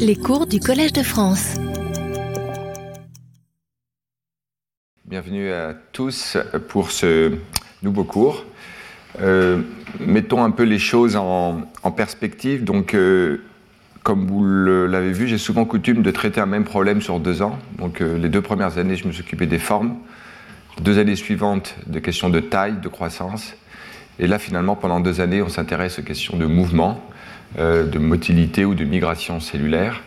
Les cours du Collège de France. Bienvenue à tous pour ce nouveau cours. Euh, mettons un peu les choses en, perspective. Donc, euh, comme vous l'avez vu, j'ai souvent coutume de traiter un même problème sur deux ans. Donc, euh, les deux premières années, je me suis occupé des formes. Deux années suivantes, de questions de taille, de croissance. Et là, finalement, pendant deux années, on s'intéresse aux questions de mouvement, de motilité ou de migration cellulaire.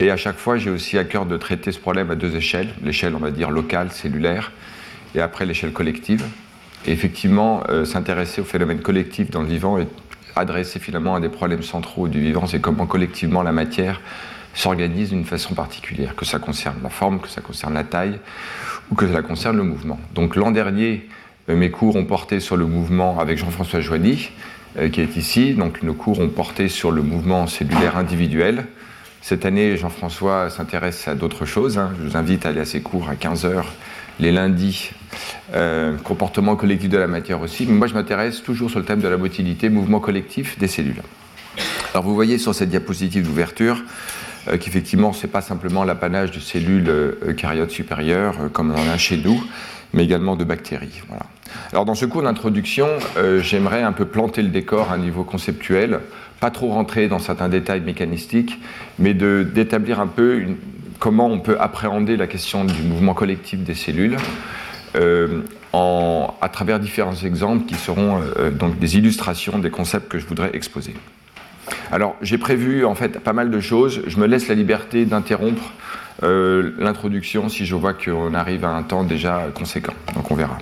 Et à chaque fois, j'ai aussi à cœur de traiter ce problème à deux échelles. L'échelle, on va dire, locale, cellulaire, et après l'échelle collective. Et effectivement, euh, s'intéresser au phénomène collectif dans le vivant et adresser finalement à des problèmes centraux du vivant, c'est comment collectivement la matière s'organise d'une façon particulière, que ça concerne la forme, que ça concerne la taille, ou que ça concerne le mouvement. Donc l'an dernier, euh, mes cours ont porté sur le mouvement avec Jean-François Joigny, euh, qui est ici. Donc nos cours ont porté sur le mouvement cellulaire individuel, cette année, Jean-François s'intéresse à d'autres choses. Hein. Je vous invite à aller à ses cours à 15h les lundis. Euh, comportement collectif de la matière aussi. Mais moi, je m'intéresse toujours sur le thème de la motilité, mouvement collectif des cellules. Alors, vous voyez sur cette diapositive d'ouverture euh, qu'effectivement, ce n'est pas simplement l'apanage de cellules euh, eucaryotes supérieures, comme on en a chez nous, mais également de bactéries. Voilà. Alors, dans ce cours d'introduction, j'aimerais un peu planter le décor à un niveau conceptuel pas trop rentrer dans certains détails mécanistiques, mais d'établir un peu comment on peut appréhender la question du mouvement collectif des cellules euh, en, à travers différents exemples qui seront euh, donc des illustrations des concepts que je voudrais exposer. Alors j'ai prévu en fait pas mal de choses, je me laisse la liberté d'interrompre euh, l'introduction si je vois qu'on arrive à un temps déjà conséquent, donc on verra.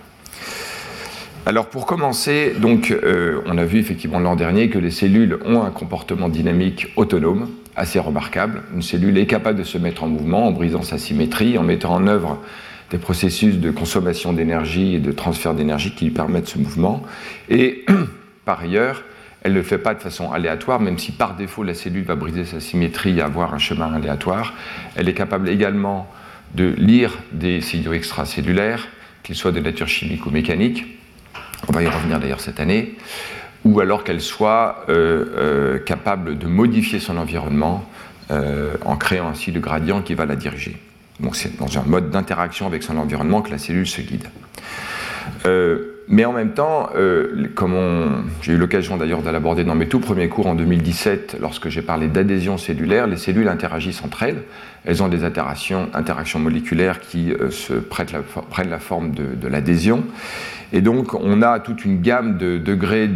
Alors pour commencer, donc, euh, on a vu effectivement l'an dernier que les cellules ont un comportement dynamique autonome assez remarquable. Une cellule est capable de se mettre en mouvement en brisant sa symétrie, en mettant en œuvre des processus de consommation d'énergie et de transfert d'énergie qui lui permettent ce mouvement. Et par ailleurs, elle ne le fait pas de façon aléatoire, même si par défaut la cellule va briser sa symétrie et avoir un chemin aléatoire. Elle est capable également de lire des signaux extracellulaires, qu'ils soient de nature chimique ou mécanique, on va y revenir d'ailleurs cette année, ou alors qu'elle soit euh, euh, capable de modifier son environnement euh, en créant ainsi le gradient qui va la diriger. Donc c'est dans un mode d'interaction avec son environnement que la cellule se guide. Mais en même temps, comme j'ai eu l'occasion d'ailleurs de l'aborder dans mes tout premiers cours en 2017, lorsque j'ai parlé d'adhésion cellulaire, les cellules interagissent entre elles. Elles ont des interactions, moléculaires qui se prennent la forme de, de l'adhésion. Et donc, on a toute une gamme de degrés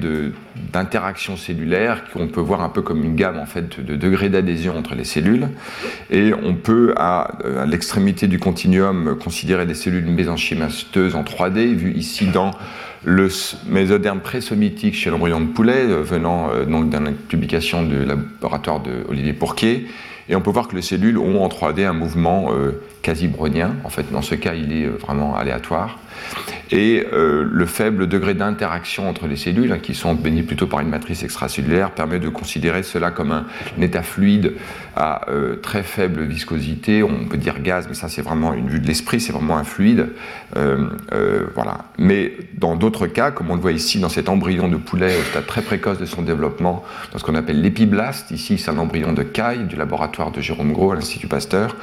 d'interaction cellulaire qu'on peut voir un peu comme une gamme en fait de degrés d'adhésion entre les cellules. Et on peut, à, l'extrémité du continuum, considérer des cellules mésenchymateuses en 3D, vues ici dans le mésoderme présomitique chez l'embryon de poulet, euh, venant euh, donc d'une publication du laboratoire de Olivier Pourquier. Et on peut voir que les cellules ont en 3D un mouvement euh, quasi brownien. En fait, dans ce cas, il est vraiment aléatoire et euh, le faible degré d'interaction entre les cellules, hein, qui sont bénies plutôt par une matrice extracellulaire, permet de considérer cela comme un, état fluide à euh, très faible viscosité. On peut dire gaz, mais ça c'est vraiment une vue de l'esprit, c'est vraiment un fluide. Euh, voilà. Mais dans d'autres cas, comme on le voit ici dans cet embryon de poulet au stade très précoce de son développement, dans ce qu'on appelle l'épiblaste, ici c'est un embryon de caille du laboratoire de Jérôme Gros à l'Institut Pasteur,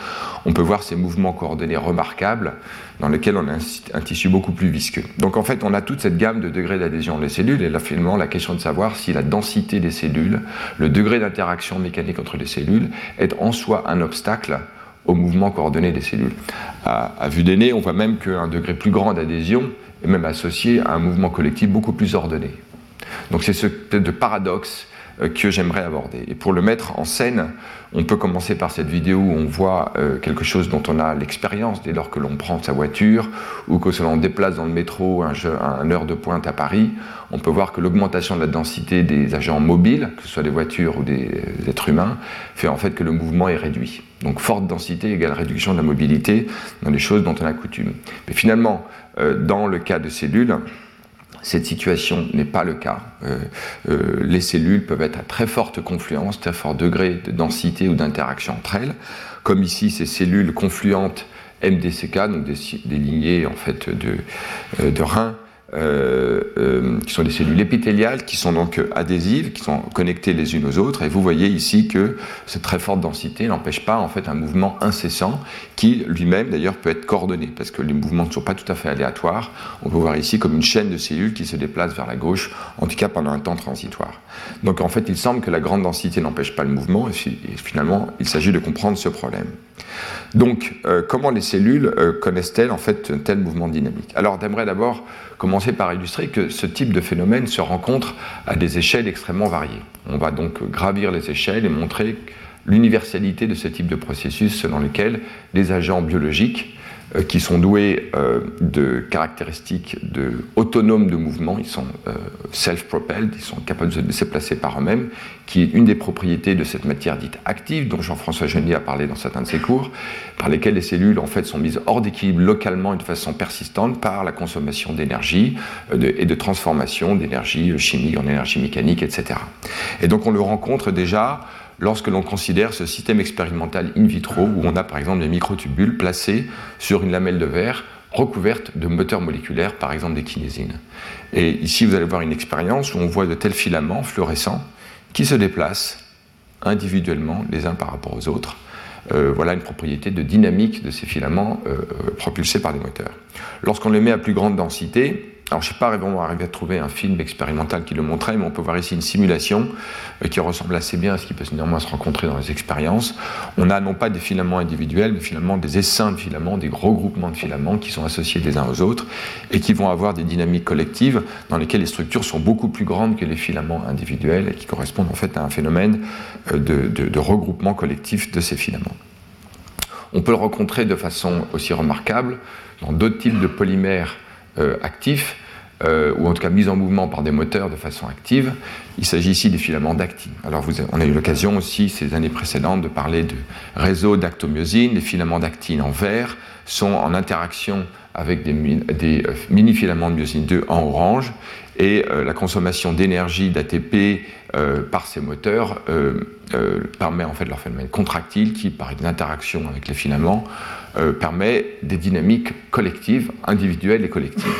on peut voir ces mouvements coordonnés remarquables dans lesquels on a un, tissu beaucoup plus visqueux. Donc en fait, on a toute cette gamme de degrés d'adhésion des cellules, et là finalement la question de savoir si la densité des cellules, le degré d'interaction mécanique entre les cellules, est en soi un obstacle au mouvement coordonné des cellules. À, vue des on voit même qu'un degré plus grand d'adhésion est même associé à un mouvement collectif beaucoup plus ordonné. Donc c'est ce de paradoxe que j'aimerais aborder. Et pour le mettre en scène, on peut commencer par cette vidéo où on voit euh, quelque chose dont on a l'expérience dès lors que l'on prend sa voiture ou que l'on déplace dans le métro un heure de pointe à Paris. On peut voir que l'augmentation de la densité des agents mobiles, que ce soit des voitures ou des êtres humains, fait en fait que le mouvement est réduit. Donc forte densité égale réduction de la mobilité dans les choses dont on a coutume. Mais finalement, euh, dans le cas de cellules, cette situation n'est pas le cas. Euh, euh, les cellules peuvent être à très forte confluence, très fort degré de densité ou d'interaction entre elles, comme ici ces cellules confluentes MDCK, donc des, lignées en fait de, euh, de reins, qui sont des cellules épithéliales, qui sont donc adhésives, qui sont connectées les unes aux autres. Et vous voyez ici que cette très forte densité n'empêche pas en fait un mouvement incessant qui lui-même d'ailleurs peut être coordonné, parce que les mouvements ne sont pas tout à fait aléatoires. On peut voir ici comme une chaîne de cellules qui se déplace vers la gauche, en tout cas pendant un temps transitoire. Donc en fait, il semble que la grande densité n'empêche pas le mouvement, et finalement, il s'agit de comprendre ce problème. Donc, euh, comment les cellules connaissent-elles en fait un tel mouvement dynamique? Alors, j'aimerais d'abord commencer par illustrer que ce type de phénomène se rencontre à des échelles extrêmement variées. On va donc gravir les échelles et montrer l'universalité de ce type de processus selon lesquels les agents biologiques euh, qui sont doués euh, de caractéristiques de, autonomes de mouvement, ils sont euh, self-propelled, ils sont capables de se déplacer par eux-mêmes, qui est une des propriétés de cette matière dite active, dont Jean-François Genier a parlé dans certains de ses cours, par lesquelles les cellules en fait sont mises hors d'équilibre localement et de façon persistante par la consommation d'énergie et de transformation d'énergie chimique en énergie mécanique, etc. Et donc on le rencontre déjà lorsque l'on considère ce système expérimental in vitro où on a par exemple des microtubules placés sur une lamelle de verre recouverte de moteurs moléculaires, par exemple des kinésines. Et ici, vous allez voir une expérience où on voit de tels filaments fluorescents qui se déplacent individuellement les uns par rapport aux autres. Euh, voilà une propriété de dynamique de ces filaments euh, euh, propulsés par des moteurs. Lorsqu'on les met à plus grande densité, alors, je ne sais pas vraiment arrivé à trouver un film expérimental qui le montrait, mais on peut voir ici une simulation euh, qui ressemble assez bien à ce qui peut néanmoins se rencontrer dans les expériences. On a non pas des filaments individuels, mais finalement des essaims de filaments, des gros groupements de filaments qui sont associés les uns aux autres et qui vont avoir des dynamiques collectives dans lesquelles les structures sont beaucoup plus grandes que les filaments individuels et qui correspondent en fait à un phénomène euh, de, regroupement collectif de ces filaments. On peut le rencontrer de façon aussi remarquable dans d'autres types de polymères actifs, euh, ou en tout cas mis en mouvement par des moteurs de façon active. Il s'agit ici des filaments d'actine. Alors on a eu l'occasion aussi ces années précédentes de parler de réseaux d'actomyosine. Les filaments d'actine en vert sont en interaction avec des, euh, mini-filaments de myosine 2 en orange et la consommation d'énergie d'ATP par ces moteurs permet en fait leur phénomène contractile qui, par une interaction avec les filaments, euh, permet des dynamiques collectives, individuelles et collectives.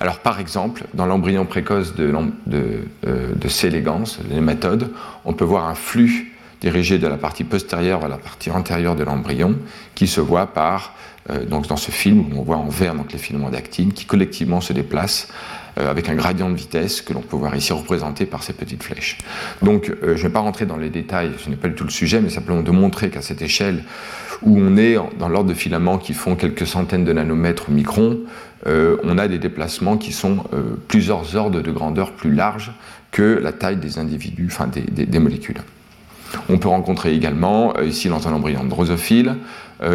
Alors par exemple, dans l'embryon précoce de, de, euh, C. elegans, l'hématode, on peut voir un flux dirigé de la partie postérieure vers la partie antérieure de l'embryon qui se voit par, euh, donc dans ce film où on voit en vert donc les filaments d'actine qui collectivement se déplacent avec un gradient de vitesse que l'on peut voir ici représenté par ces petites flèches. Donc je ne vais pas rentrer dans les détails, ce n'est pas du tout le sujet, mais simplement de montrer qu'à cette échelle, où on est dans l'ordre de filaments qui font quelques centaines de nanomètres ou microns, euh, on a des déplacements qui sont euh, plusieurs ordres de grandeur plus larges que la taille des individus, enfin des, molécules. On peut rencontrer également, euh, ici dans un embryon drosophile,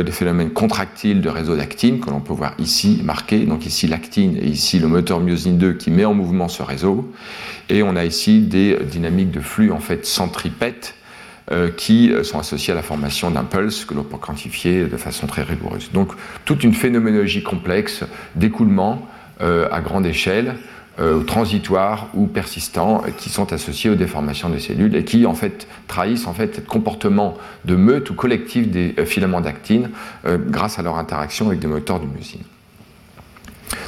des phénomènes contractiles de réseau d'actine que l'on peut voir ici marqués. Donc ici l'actine et ici le moteur myosine 2 qui met en mouvement ce réseau. Et on a ici des dynamiques de flux en fait centripètes qui euh, sont associés à la formation d'un pulse que l'on peut quantifier de façon très rigoureuse. Donc toute une phénoménologie complexe d'écoulement euh, à grande échelle, transitoires ou persistants, qui sont associés aux déformations des cellules et qui en fait trahissent en fait ce comportement de meute ou collectif des filaments d'actine grâce à leur interaction avec des moteurs de musine.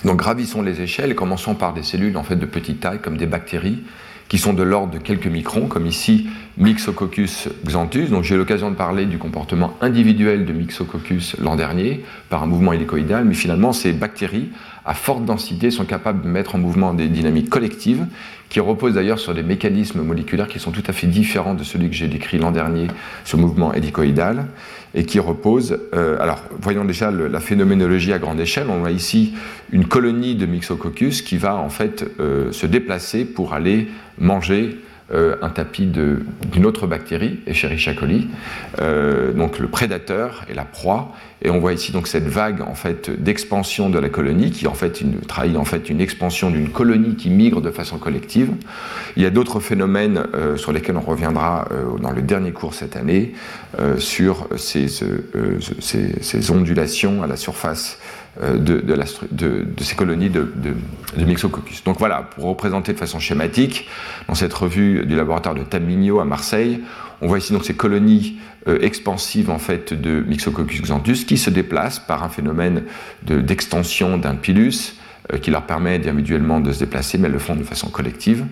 Donc gravissons les échelles commençons par des cellules en fait de petite taille comme des bactéries qui sont de l'ordre de quelques microns, comme ici Myxococcus xanthus. Donc j'ai eu l'occasion de parler du comportement individuel de Myxococcus l'an dernier par un mouvement hélicoïdal, mais finalement ces bactéries à forte densité sont capables de mettre en mouvement des dynamiques collectives qui reposent d'ailleurs sur des mécanismes moléculaires qui sont tout à fait différents de celui que j'ai décrit l'an dernier, ce mouvement hélicoïdal, et qui reposent. Euh, alors, voyons déjà la phénoménologie à grande échelle. On a ici une colonie de Myxococcus qui va en fait euh, se déplacer pour aller manger euh, un tapis d'une autre bactérie, Escherichia coli, euh, donc le prédateur et la proie. Et on voit ici donc cette vague en fait d'expansion de la colonie qui en fait une, trahit en fait une expansion d'une colonie qui migre de façon collective. Il y a d'autres phénomènes euh, sur lesquels on reviendra dans le dernier cours cette année sur ces, ces, ondulations à la surface euh, de, ces colonies de, Myxococcus. Donc voilà, pour représenter de façon schématique, dans cette revue du laboratoire de Tamigno à Marseille, on voit ici donc ces colonies euh, expansives en fait de Myxococcus xanthus qui se déplacent par un phénomène d'extension d'un pilus qui leur permet individuellement de se déplacer, mais elles le font de façon collective.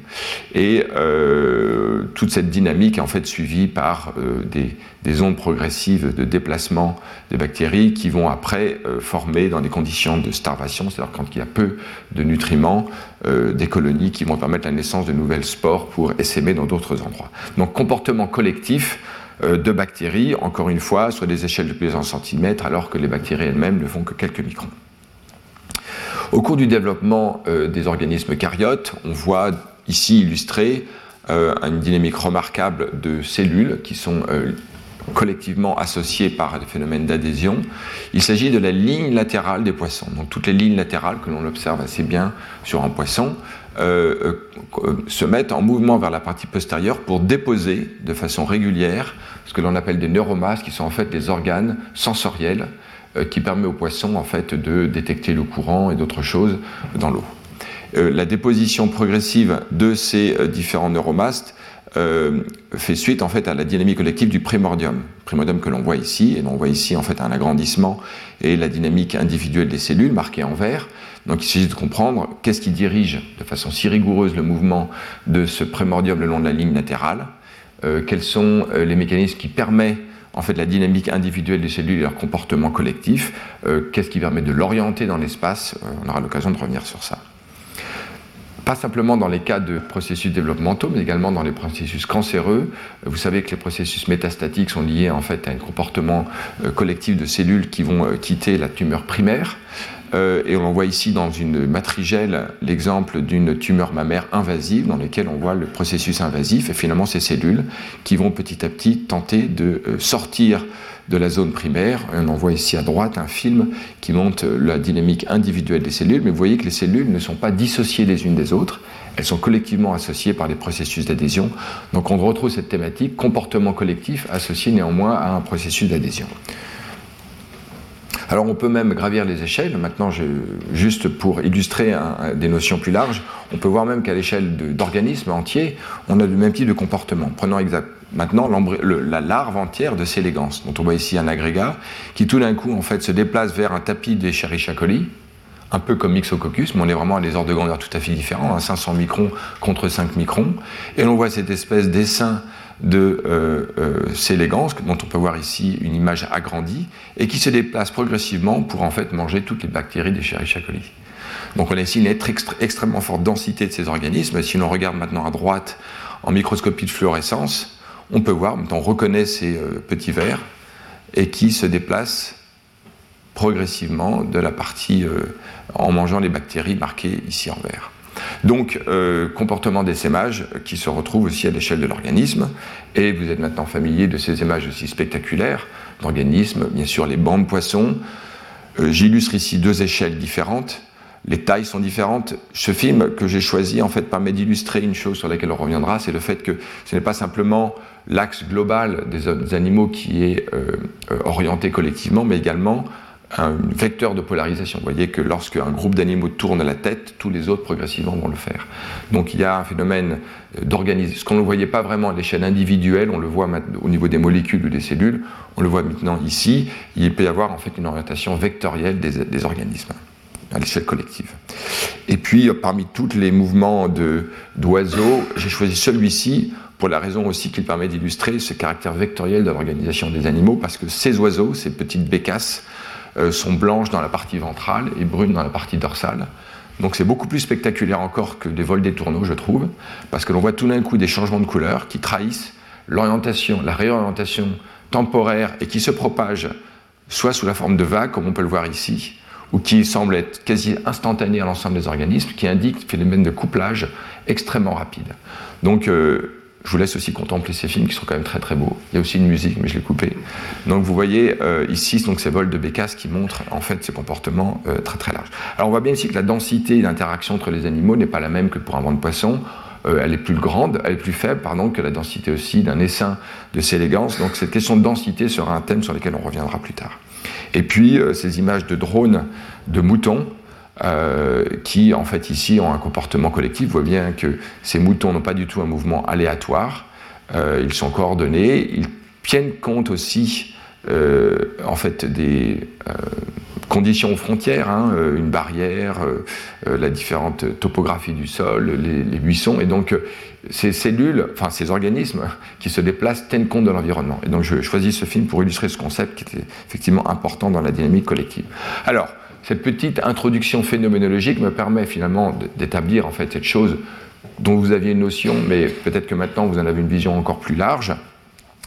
Et euh, toute cette dynamique est en fait suivie par euh, des, des, ondes progressives de déplacement des bactéries qui vont après former dans des conditions de starvation, c'est-à-dire quand il y a peu de nutriments, des colonies qui vont permettre la naissance de nouvelles spores pour essaimer dans d'autres endroits. Donc comportement collectif de bactéries, encore une fois, sur des échelles de plusieurs centimètres, alors que les bactéries elles-mêmes ne font que quelques microns. Au cours du développement euh, des organismes caryotes, on voit ici illustré euh, une dynamique remarquable de cellules qui sont euh, collectivement associées par des phénomènes d'adhésion. Il s'agit de la ligne latérale des poissons. Donc toutes les lignes latérales que l'on observe assez bien sur un poisson se mettent en mouvement vers la partie postérieure pour déposer de façon régulière ce que l'on appelle des neuromasses, qui sont en fait des organes sensoriels euh, qui permet aux poissons en fait de détecter le courant et d'autres choses dans l'eau. Euh, la déposition progressive de ces euh, différents neuromastes fait suite en fait à la dynamique collective du primordium, primordium que l'on voit ici, et l'on voit ici en fait un agrandissement et la dynamique individuelle des cellules marquée en vert. Donc il s'agit de comprendre qu'est-ce qui dirige de façon si rigoureuse le mouvement de ce primordium le long de la ligne latérale, quels sont les mécanismes qui permettent en fait la dynamique individuelle des cellules et leur comportement collectif, euh, qu'est-ce qui permet de l'orienter dans l'espace, euh, on aura l'occasion de revenir sur ça. Pas simplement dans les cas de processus développementaux, mais également dans les processus cancéreux. Vous savez que les processus métastatiques sont liés en fait à un comportement euh, collectif de cellules qui vont quitter la tumeur primaire. Euh, et on voit ici dans une matrigelle l'exemple d'une tumeur mammaire invasive dans laquelle on voit le processus invasif et finalement ces cellules qui vont petit à petit tenter de euh, sortir de la zone primaire. on en voit ici à droite un film qui montre la dynamique individuelle des cellules, mais vous voyez que les cellules ne sont pas dissociées les unes des autres, elles sont collectivement associées par des processus d'adhésion. Donc on retrouve cette thématique, comportement collectif associé néanmoins à un processus d'adhésion. Alors on peut même gravir les échelles. Maintenant, juste pour illustrer des notions plus larges, on peut voir même qu'à l'échelle d'organismes entiers, on a le même type de comportement. Prenons maintenant la larve entière de Célégance, dont on voit ici un agrégat, qui tout d'un coup en fait se déplace vers un tapis des Escherichia coli, un peu comme Mixococcus, mais on est vraiment à des ordres de grandeur tout à fait différents, 500 microns contre 5 microns, et on voit cette espèce d'essaim de euh, euh dont on peut voir ici une image agrandie, et qui se déplace progressivement pour en fait manger toutes les bactéries des Escherichia coli. Donc on a ici une extrêmement forte densité de ces organismes. Si l'on regarde maintenant à droite en microscopie de fluorescence, on peut voir, on reconnaît ces euh, petits vers, et qui se déplacent progressivement de la partie euh, en mangeant les bactéries marquées ici en vert. Donc, euh, comportement d'essaimage qui se retrouve aussi à l'échelle de l'organisme. Et vous êtes maintenant familier de ces images aussi spectaculaires d'organismes, bien sûr les bancs de poissons. Euh, j'illustre ici deux échelles différentes. Les tailles sont différentes. Ce film que j'ai choisi, en fait, permet d'illustrer une chose sur laquelle on reviendra, c'est le fait que ce n'est pas simplement l'axe global des, animaux qui est euh, orienté collectivement, mais également un vecteur de polarisation. Vous voyez que lorsque un groupe d'animaux tourne la tête, tous les autres progressivement vont le faire. Donc il y a un phénomène d'organisation. Ce qu'on ne voyait pas vraiment à l'échelle individuelle, on le voit au niveau des molécules ou des cellules, on le voit maintenant ici. Il peut y avoir en fait une orientation vectorielle des, organismes à l'échelle collective. Et puis, parmi tous les mouvements d'oiseaux, j'ai choisi celui-ci pour la raison aussi qu'il permet d'illustrer ce caractère vectoriel de l'organisation des animaux, parce que ces oiseaux, ces petites bécasses, euh, sont blanches dans la partie ventrale et brunes dans la partie dorsale. Donc c'est beaucoup plus spectaculaire encore que des vols des tourneaux, je trouve, parce que l'on voit tout d'un coup des changements de couleur qui trahissent l'orientation, la réorientation temporaire et qui se propagent soit sous la forme de vagues, comme on peut le voir ici, ou qui semblent être quasi instantanées à l'ensemble des organismes, qui indiquent un phénomène de couplage extrêmement rapide. Donc euh, je vous laisse aussi contempler ces films qui sont quand même très très beaux. Il y a aussi une musique, mais je l'ai coupée. Donc vous voyez euh, ici donc ces vols de bécasse qui montrent en fait ces comportements euh, très très larges. Alors on voit bien ici que la densité d'interaction entre les animaux n'est pas la même que pour un banc de poisson. Euh, elle est plus grande, elle est plus faible, pardon, que la densité aussi d'un essaim de Célégance. Donc cette question de densité sera un thème sur lequel on reviendra plus tard. Et puis ces images de drones de moutons euh, qui, en fait, ici, ont un comportement collectif. Voyez bien que ces moutons n'ont pas du tout un mouvement aléatoire. Euh, ils sont coordonnés. Ils tiennent compte aussi, euh, en fait, des conditions frontières, hein, une barrière, la différente topographie du sol, les, buissons, et donc ces cellules, enfin ces organismes qui se déplacent tiennent compte de l'environnement. Et donc je choisis ce film pour illustrer ce concept qui était effectivement important dans la dynamique collective. Alors, cette petite introduction phénoménologique me permet finalement d'établir en fait cette chose dont vous aviez une notion, mais peut-être que maintenant vous en avez une vision encore plus large,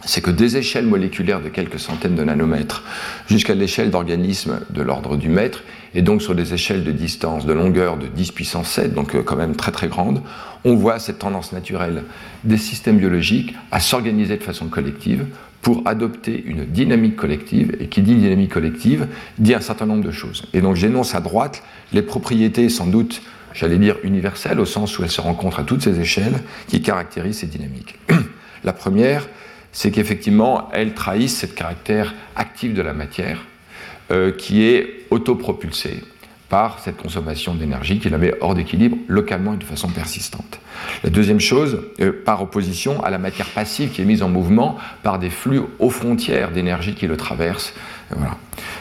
c'est que des échelles moléculaires de quelques centaines de nanomètres jusqu'à l'échelle d'organismes de l'ordre du mètre, et donc sur des échelles de distance, de longueur de 10 puissance 7, donc euh, quand même très très grande, on voit cette tendance naturelle des systèmes biologiques à s'organiser de façon collective pour adopter une dynamique collective, et qui dit dynamique collective dit un certain nombre de choses. Et donc j'énonce à droite les propriétés sans doute j'allais dire universelle, au sens où elle se rencontre à toutes ces échelles, qui caractérisent ces dynamiques. la première, c'est qu'effectivement, elles trahissent ce caractère actif de la matière, euh, qui est autopropulsé par cette consommation d'énergie qui la met hors d'équilibre localement et de façon persistante. La deuxième chose, euh, par opposition à la matière passive qui est mise en mouvement par des flux aux frontières d'énergie qui le traversent.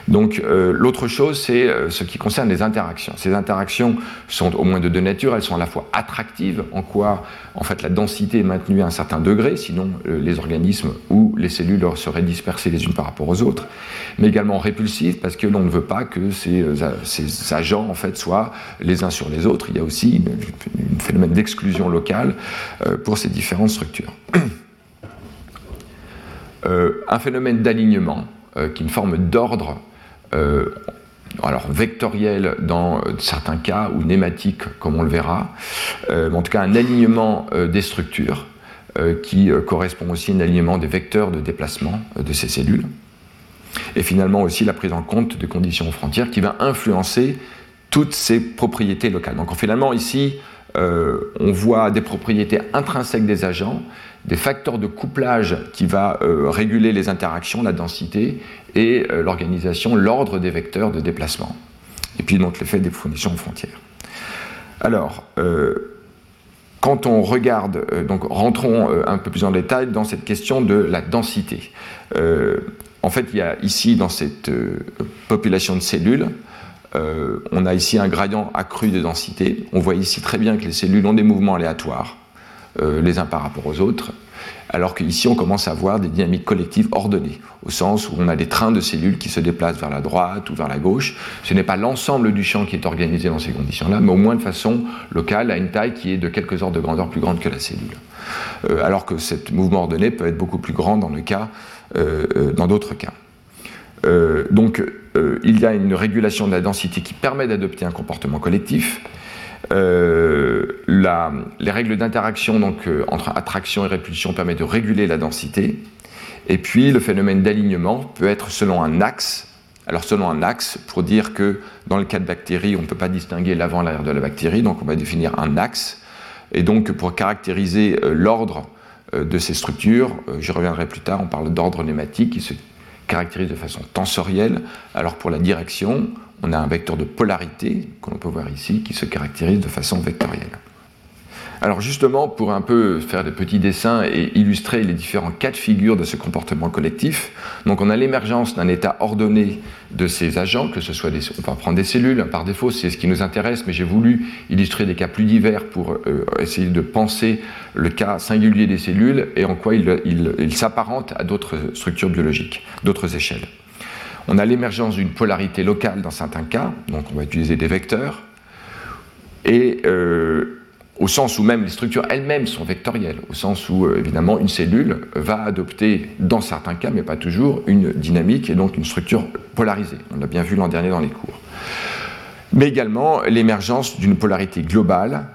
Donc euh, l'autre chose, c'est euh, ce qui concerne les interactions. Ces interactions sont au moins de deux natures. Elles sont à la fois attractives, en quoi en fait la densité est maintenue à un certain degré, sinon euh, les organismes ou les cellules seraient dispersées les unes par rapport aux autres, mais également répulsives parce que l'on ne veut pas que ces, ces, agents en fait soient les uns sur les autres. Il y a aussi un phénomène d'exclusion locale pour ces différentes structures. un phénomène d'alignement qui est une forme d'ordre euh, alors vectoriel dans euh, certains cas ou nématique comme on le verra, euh, mais en tout cas un alignement des structures qui correspond aussi à un alignement des vecteurs de déplacement de ces cellules. Et finalement aussi la prise en compte des conditions aux frontières qui va influencer toutes ces propriétés locales. Donc finalement ici, on voit des propriétés intrinsèques des agents, des facteurs de couplage qui va réguler les interactions, la densité, et euh, l'organisation, l'ordre des vecteurs de déplacement. Et puis donc l'effet des conditions frontières. Alors, euh, quand on regarde, euh, donc rentrons un peu plus en détail dans cette question de la densité. en fait, il y a ici dans cette population de cellules, on a ici un gradient accru de densité. On voit ici très bien que les cellules ont des mouvements aléatoires, les uns par rapport aux autres alors qu'ici on commence à avoir des dynamiques collectives ordonnées, au sens où on a des trains de cellules qui se déplacent vers la droite ou vers la gauche. Ce n'est pas l'ensemble du champ qui est organisé dans ces conditions-là, mais au moins de façon locale, à une taille qui est de quelques ordres de grandeur plus grande que la cellule. Euh, alors que ce mouvement ordonné peut être beaucoup plus grand dans le cas, euh, euh, dans d'autres cas. donc, il y a une régulation de la densité qui permet d'adopter un comportement collectif, euh, les règles d'interaction donc, euh, entre attraction et répulsion permettent de réguler la densité. Et puis le phénomène d'alignement peut être selon un axe. Alors selon un axe, pour dire que dans le cas de bactéries, on ne peut pas distinguer l'avant et l'arrière de la bactérie, donc on va définir un axe. Et donc pour caractériser euh, l'ordre de ces structures, j'y reviendrai plus tard, on parle d'ordre nématique qui se caractérise de façon tensorielle, alors pour la direction, on a un vecteur de polarité, qu'on peut voir ici, qui se caractérise de façon vectorielle. Alors justement, pour un peu faire des petits dessins et illustrer les différents cas de figure de ce comportement collectif, donc on a l'émergence d'un état ordonné de ces agents, que ce soit des, on va prendre des cellules par défaut, c'est ce qui nous intéresse, mais j'ai voulu illustrer des cas plus divers pour euh, essayer de penser le cas singulier des cellules et en quoi ils il, s'apparentent à d'autres structures biologiques, d'autres échelles. On a l'émergence d'une polarité locale dans certains cas, donc on va utiliser des vecteurs, et euh, au sens où même les structures elles-mêmes sont vectorielles, au sens où euh, évidemment une cellule va adopter dans certains cas, mais pas toujours, une dynamique et donc une structure polarisée. On l'a bien vu l'an dernier dans les cours. Mais également l'émergence d'une polarité globale,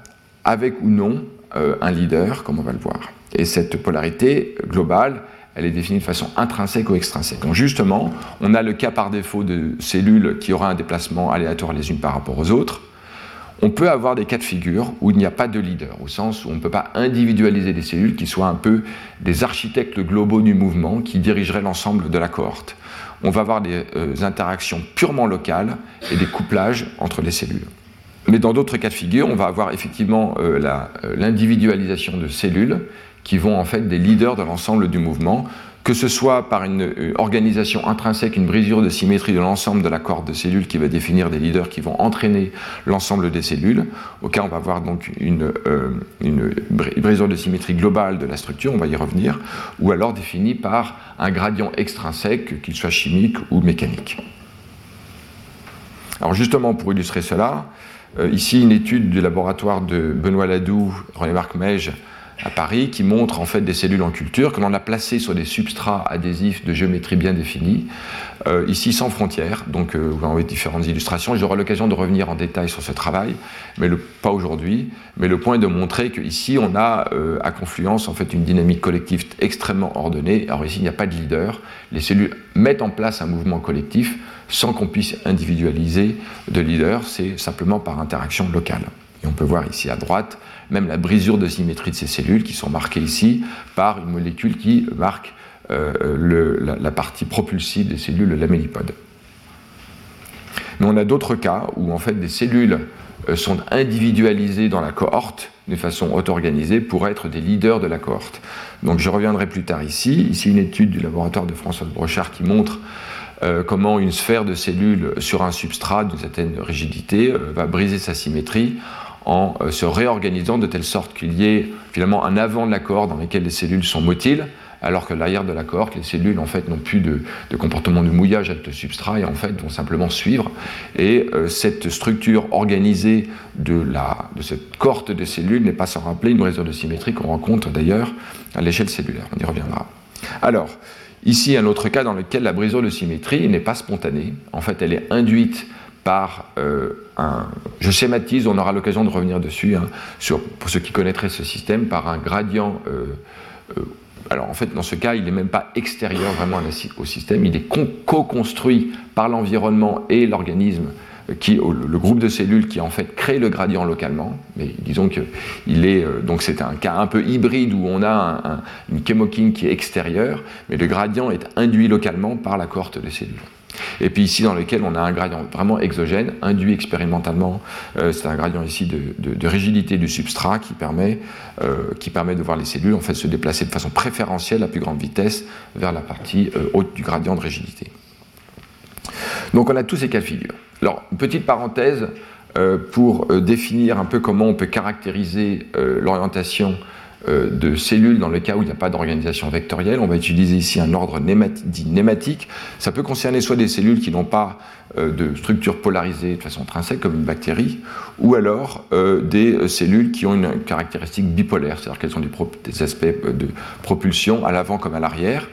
avec ou non euh, un leader, comme on va le voir. Et cette polarité globale, elle est définie de façon intrinsèque ou extrinsèque. Donc justement, on a le cas par défaut de cellules qui aura un déplacement aléatoire les unes par rapport aux autres. On peut avoir des cas de figure où il n'y a pas de leader, au sens où on ne peut pas individualiser des cellules qui soient un peu des architectes globaux du mouvement qui dirigeraient l'ensemble de la cohorte. On va avoir des euh, interactions purement locales et des couplages entre les cellules. Mais dans d'autres cas de figure, on va avoir effectivement euh, euh, l'individualisation de cellules qui vont en fait des leaders de l'ensemble du mouvement, que ce soit par une, euh, organisation intrinsèque, une brisure de symétrie de l'ensemble de la corde de cellules qui va définir des leaders qui vont entraîner l'ensemble des cellules, au cas on va avoir donc une, euh, brisure de symétrie globale de la structure, on va y revenir, ou alors définie par un gradient extrinsèque, qu'il soit chimique ou mécanique. Alors justement, pour illustrer cela, euh, ici une étude du laboratoire de Benoît Ladoux, René-Marc Meige, à Paris qui montre en fait des cellules en culture que l'on a placées sur des substrats adhésifs de géométrie bien définie, euh, ici sans frontières, donc euh, vous avez différentes illustrations. J'aurai l'occasion de revenir en détail sur ce travail, mais pas aujourd'hui. Mais le point est de montrer qu'ici on a euh, à confluence en fait une dynamique collective extrêmement ordonnée. Alors ici il n'y a pas de leader. Les cellules mettent en place un mouvement collectif sans qu'on puisse individualiser de leader. C'est simplement par interaction locale. On peut voir ici à droite même la brisure de symétrie de ces cellules qui sont marquées ici par une molécule qui marque euh, la, partie propulsive des cellules lamellipodes. Mais on a d'autres cas où en fait des cellules euh, sont individualisées dans la cohorte de façon auto-organisée pour être des leaders de la cohorte. Donc je reviendrai plus tard ici. Ici une étude du laboratoire de François Brochard qui montre euh, comment une sphère de cellules sur un substrat d'une certaine rigidité va briser sa symétrie en euh, se réorganisant de telle sorte qu'il y ait finalement un avant de la cohorte dans lequel les cellules sont motiles, alors que l'arrière de la cohorte, les cellules en fait n'ont plus de, comportement de mouillage avec le substrat et en fait vont simplement suivre. Et euh, cette structure organisée de, la, de cette cohorte de cellules n'est pas sans rappeler une réserve de symétrie qu'on rencontre d'ailleurs à l'échelle cellulaire. On y reviendra. Alors, ici un autre cas dans lequel la brisure de symétrie n'est pas spontanée. En fait, elle est induite par euh, un, je schématise, on aura l'occasion de revenir dessus, hein, pour ceux qui connaîtraient ce système, par un gradient. Euh, euh, alors en fait, dans ce cas, il n'est même pas extérieur vraiment au système, il est co-construit par l'environnement et l'organisme qui, le groupe de cellules qui en fait crée le gradient localement, mais disons que il est donc c'est un cas un peu hybride où on a une chemokine qui est extérieure, mais le gradient est induit localement par la cohorte de cellules. Et puis ici, dans lequel on a un gradient vraiment exogène, induit expérimentalement, euh, c'est un gradient ici de, rigidité du substrat qui permet, euh, qui permet de voir les cellules en fait, se déplacer de façon préférentielle à plus grande vitesse vers la partie euh, haute du gradient de rigidité. Donc on a tous ces cas de figure. Alors, petite parenthèse pour définir un peu comment on peut caractériser l'orientation de cellules dans le cas où il n'y a pas d'organisation vectorielle. On va utiliser ici un ordre dit nématique. Ça peut concerner soit des cellules qui n'ont pas euh, de structure polarisée de façon intrinsèque, comme une bactérie, ou alors euh, des cellules qui ont une caractéristique bipolaire, c'est-à-dire qu'elles ont des, aspects de propulsion à l'avant comme à l'arrière.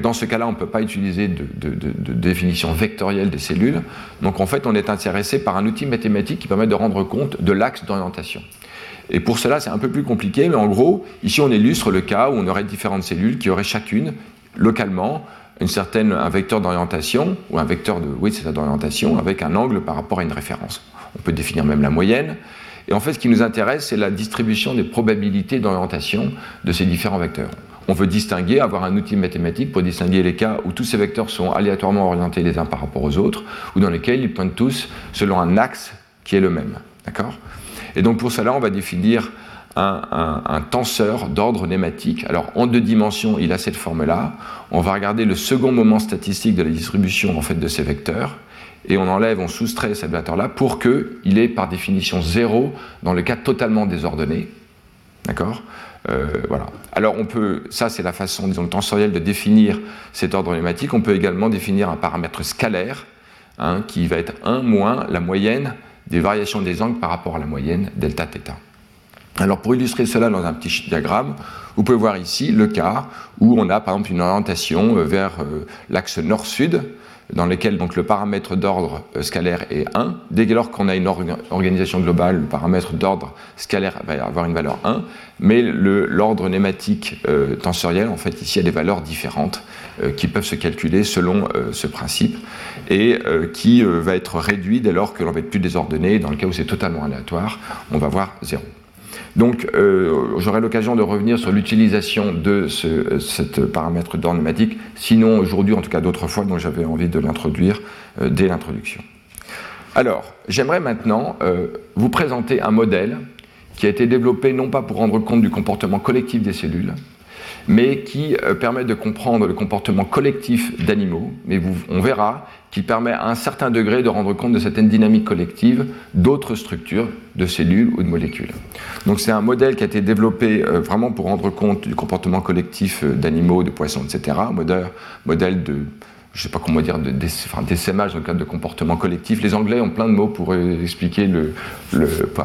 Dans ce cas-là, on ne peut pas utiliser de, définition vectorielle des cellules. Donc en fait, on est intéressé par un outil mathématique qui permet de rendre compte de l'axe d'orientation. Et pour cela, c'est un peu plus compliqué, mais en gros, ici, on illustre le cas où on aurait différentes cellules qui auraient chacune, localement, une certaine, un vecteur d'orientation, ou un vecteur de, oui, c'est d'orientation, avec un angle par rapport à une référence. On peut définir même la moyenne. Et en fait, ce qui nous intéresse, c'est la distribution des probabilités d'orientation de ces différents vecteurs. On veut distinguer, avoir un outil mathématique pour distinguer les cas où tous ces vecteurs sont aléatoirement orientés les uns par rapport aux autres, ou dans lesquels ils pointent tous selon un axe qui est le même. D'accord? Et donc pour cela, on va définir un, tenseur d'ordre nématique. Alors en deux dimensions, il a cette forme-là. On va regarder le second moment statistique de la distribution en fait de ces vecteurs. Et on enlève, on soustrait cet vecteur-là pour qu'il ait par définition zéro dans le cas totalement désordonné. D'accord? Euh, voilà. Alors on peut, ça c'est la façon, disons, tensorielle de définir cet ordre nématique. On peut également définir un paramètre scalaire hein, qui va être 1 moins la moyenne des variations des angles par rapport à la moyenne delta θ. Alors pour illustrer cela dans un petit diagramme, vous pouvez voir ici le cas où on a par exemple une orientation euh, vers euh, l'axe nord-sud, dans lequel donc le paramètre d'ordre euh, scalaire est 1. Dès lors qu'on a une organisation globale, le paramètre d'ordre scalaire va avoir une valeur 1, mais l'ordre nématique tensoriel, en fait, ici, a des valeurs différentes qui peuvent se calculer selon ce principe et qui va être réduit dès lors que l'on va être plus désordonné. Dans le cas où c'est totalement aléatoire, on va voir 0. Donc, euh, j'aurai l'occasion de revenir sur l'utilisation de ce paramètre d'ornématique, sinon aujourd'hui, en tout cas d'autres fois, dont j'avais envie de l'introduire euh, dès l'introduction. Alors, j'aimerais maintenant euh, vous présenter un modèle qui a été développé non pas pour rendre compte du comportement collectif des cellules, mais qui euh, permet de comprendre le comportement collectif d'animaux. Mais on verra qu'il permet à un certain degré de rendre compte de certaines dynamiques collectives d'autres structures, de cellules ou de molécules. Donc c'est un modèle qui a été développé euh, vraiment pour rendre compte du comportement collectif euh, d'animaux, de poissons, etc. Modèle, modèle de je ne sais pas comment dire, de, enfin, d'essaimage dans le cadre de comportement collectif. Les Anglais ont plein de mots pour euh, expliquer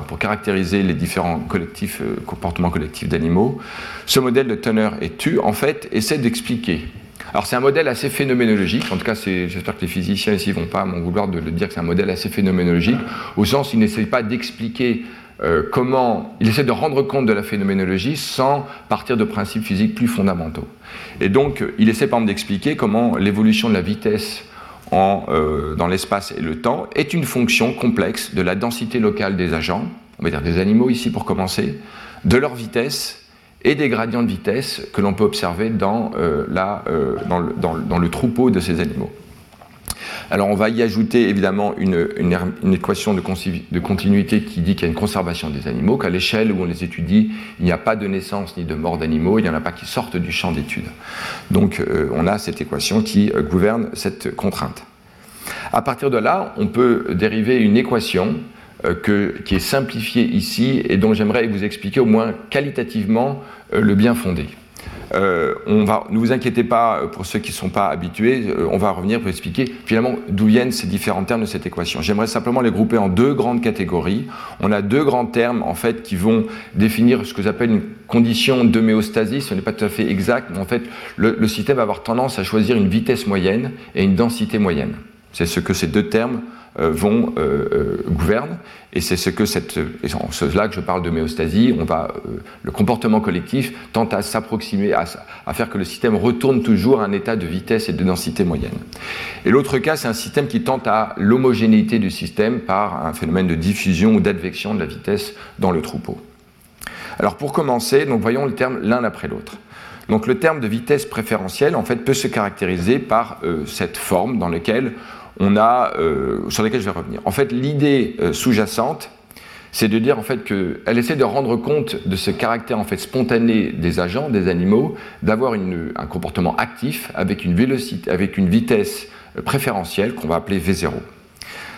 pour caractériser les différents euh, comportements collectifs d'animaux. Ce modèle de Turner et Tu, en fait, essaie d'expliquer. Alors c'est un modèle assez phénoménologique, en tout cas j'espère que les physiciens ici ne vont pas m'en vouloir de le dire que c'est un modèle assez phénoménologique, au sens où il n'essaie pas d'expliquer euh, comment il essaie de rendre compte de la phénoménologie sans partir de principes physiques plus fondamentaux. Et donc, il essaie par exemple d'expliquer comment l'évolution de la vitesse euh, dans l'espace et le temps est une fonction complexe de la densité locale des agents, on va dire des animaux ici pour commencer, de leur vitesse et des gradients de vitesse que l'on peut observer dans, euh, dans le troupeau de ces animaux. Alors on va y ajouter évidemment une, équation de, continuité qui dit qu'il y a une conservation des animaux, qu'à l'échelle où on les étudie, il n'y a pas de naissance ni de mort d'animaux, il n'y en a pas qui sortent du champ d'étude. Donc euh, on a cette équation qui euh, gouverne cette contrainte. À partir de là, on peut dériver une équation euh, qui est simplifiée ici et dont j'aimerais vous expliquer au moins qualitativement le bien fondé. Euh, on va, ne vous inquiétez pas euh, pour ceux qui ne sont pas habitués, euh, on va revenir pour expliquer finalement d'où viennent ces différents termes de cette équation. J'aimerais simplement les grouper en deux grandes catégories. On a deux grands termes en fait qui vont définir ce que j'appelle une condition d'homéostasie. Ce n'est pas tout à fait exact, mais en fait le système va avoir tendance à choisir une vitesse moyenne et une densité moyenne. C'est ce que ces deux termes vont euh, euh, gouvernent. Et c'est ce que cette, et cela que je parle de méostasie. On va, le comportement collectif tente à s'approximer, à, faire que le système retourne toujours à un état de vitesse et de densité moyenne. Et l'autre cas, c'est un système qui tente à l'homogénéité du système par un phénomène de diffusion ou d'advection de la vitesse dans le troupeau. Alors pour commencer, donc voyons le terme l'un après l'autre. Donc le terme de vitesse préférentielle en fait peut se caractériser par cette forme dans laquelle on a, euh, sur lesquels je vais revenir. En fait, l'idée euh, sous-jacente, c'est de dire en fait qu'elle essaie de rendre compte de ce caractère en fait spontané des agents, des animaux, d'avoir un comportement actif avec une, vitesse euh, préférentielle qu'on va appeler V0.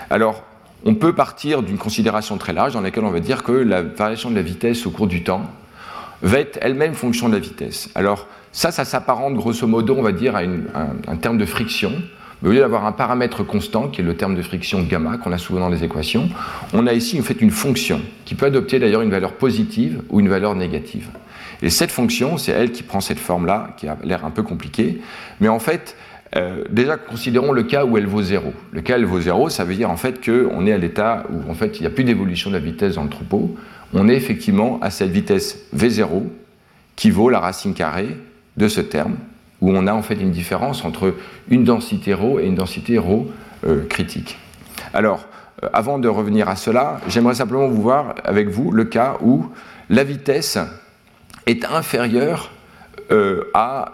Alors, on peut partir d'une considération très large dans laquelle on va dire que la variation de la vitesse au cours du temps va être elle-même fonction de la vitesse. Alors, ça, ça s'apparente grosso modo, on va dire, à un terme de friction mais au lieu d'avoir un paramètre constant, qui est le terme de friction gamma qu'on a souvent dans les équations, on a ici une fonction qui peut adopter d'ailleurs une valeur positive ou une valeur négative. Et cette fonction, c'est elle qui prend cette forme-là, qui a l'air un peu compliquée, mais en fait, euh, déjà considérons le cas où elle vaut 0. Le cas où elle vaut 0, ça veut dire en fait qu'on est à l'état où en fait il n'y a plus d'évolution de la vitesse dans le troupeau. On est effectivement à cette vitesse V0 qui vaut la racine carrée de ce terme où on a en fait une différence entre une densité ρ et une densité ρ euh, critique. Alors, euh, avant de revenir à cela, j'aimerais simplement vous voir avec vous le cas où la vitesse est inférieure euh, à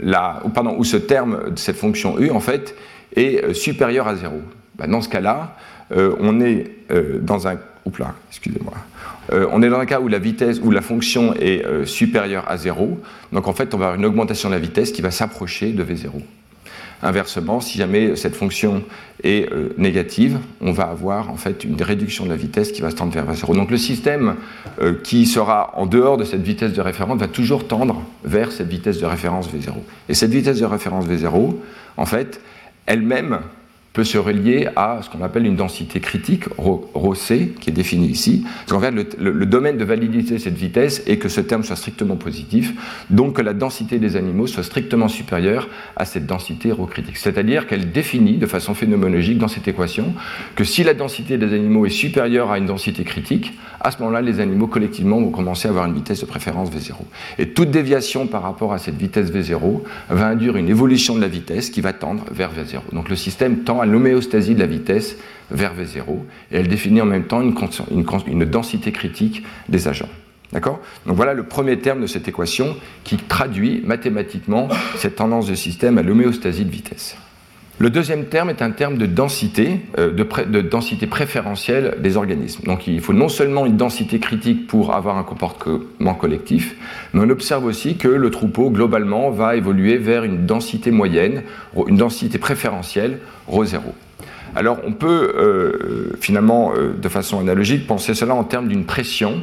la, pardon, où ce terme de cette fonction u en fait est supérieur à 0. Ben, dans ce cas-là, on est dans un, excusez-moi, euh, on est dans un cas où la vitesse, où la fonction est euh, supérieure à 0. Donc en fait, on va avoir une augmentation de la vitesse qui va s'approcher de V0. Inversement, si jamais cette fonction est euh, négative, on va avoir en fait une réduction de la vitesse qui va se tendre vers V0. Donc le système qui sera en dehors de cette vitesse de référence va toujours tendre vers cette vitesse de référence V0. Et cette vitesse de référence V0, en fait, elle-même peut se relier à ce qu'on appelle une densité critique, ρc, qui est définie ici. Parce qu'en fait, le, domaine de validité de cette vitesse est que ce terme soit strictement positif, donc que la densité des animaux soit strictement supérieure à cette densité ρ critique. C'est-à-dire qu'elle définit de façon phénoménologique dans cette équation que si la densité des animaux est supérieure à une densité critique, à ce moment-là, les animaux collectivement vont commencer à avoir une vitesse de préférence V0. Et toute déviation par rapport à cette vitesse V0 va induire une évolution de la vitesse qui va tendre vers V0. Donc le système tend à l'homéostasie de la vitesse vers V0, et elle définit en même temps une, densité critique des agents. D'accord? Donc voilà le premier terme de cette équation qui traduit mathématiquement cette tendance de système à l'homéostasie de vitesse. Le deuxième terme est un terme de densité, euh, de, densité préférentielle des organismes. Donc il faut non seulement une densité critique pour avoir un comportement collectif, mais on observe aussi que le troupeau, globalement, va évoluer vers une densité moyenne, une densité préférentielle, ρ0. Alors on peut euh, finalement, euh, de façon analogique, penser cela en termes d'une pression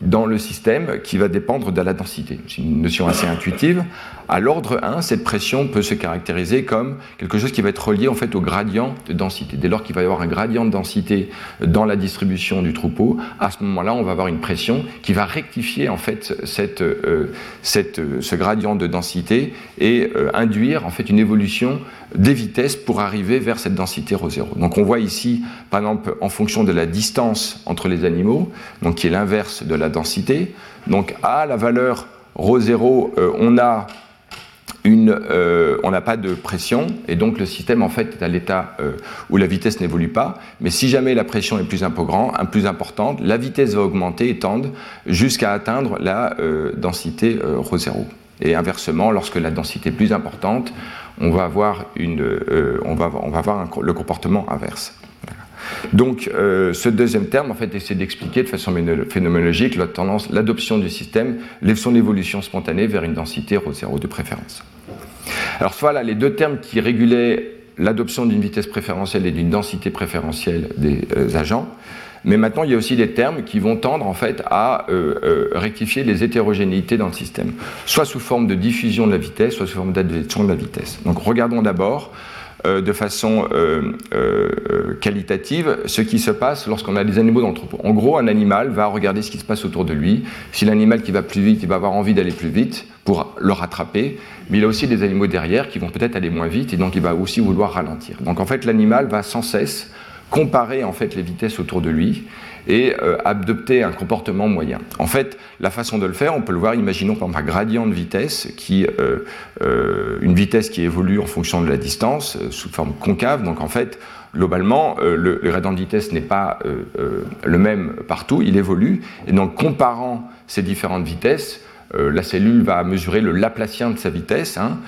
dans le système qui va dépendre de la densité. C'est une notion assez intuitive. À l'ordre 1, cette pression peut se caractériser comme quelque chose qui va être relié en fait au gradient de densité. Dès lors qu'il va y avoir un gradient de densité dans la distribution du troupeau, à ce moment-là, on va avoir une pression qui va rectifier en fait euh, euh, ce gradient de densité et euh, induire en fait une évolution des vitesses pour arriver vers cette densité ρ0. Donc on voit ici, par exemple, en fonction de la distance entre les animaux, donc qui est l'inverse de la densité, donc à la valeur ρ0, on a euh, on n'a pas de pression et donc le système en fait est à l'état euh, où la vitesse n'évolue pas. Mais si jamais la pression est plus, plus importante, la vitesse va augmenter et tendre jusqu'à atteindre la euh, densité ρ0. Et inversement, lorsque la densité est plus importante, on va avoir, le comportement inverse. Donc, ce deuxième terme, en fait, essaie d'expliquer de façon phénoménologique la tendance, l'adoption du système, son évolution spontanée vers une densité ρ0 de préférence. Alors, voilà les deux termes qui régulaient l'adoption d'une vitesse préférentielle et d'une densité préférentielle des euh, agents. Mais maintenant, il y a aussi des termes qui vont tendre en fait à euh, rectifier les hétérogénéités dans le système, soit sous forme de diffusion de la vitesse, soit sous forme d'advection de la vitesse. Donc, regardons d'abord euh, de façon euh, euh, qualitative ce qui se passe lorsqu'on a des animaux dans le troupeau. En gros, un animal va regarder ce qui se passe autour de lui. Si l'animal qui va plus vite, il va avoir envie d'aller plus vite pour le rattraper, mais il a aussi des animaux derrière qui vont peut-être aller moins vite et donc il va aussi vouloir ralentir. Donc en fait, l'animal va sans cesse comparer en fait les vitesses autour de lui et euh, adopter un comportement moyen. En fait, la façon de le faire, on peut le voir, imaginons par exemple un gradient de vitesse, qui, euh, euh, une vitesse qui évolue en fonction de la distance, sous forme concave, donc en fait, globalement, le, gradient de vitesse n'est pas le même partout, il évolue, et donc comparant ces différentes vitesses, la cellule va mesurer le Laplacien de sa vitesse, hein,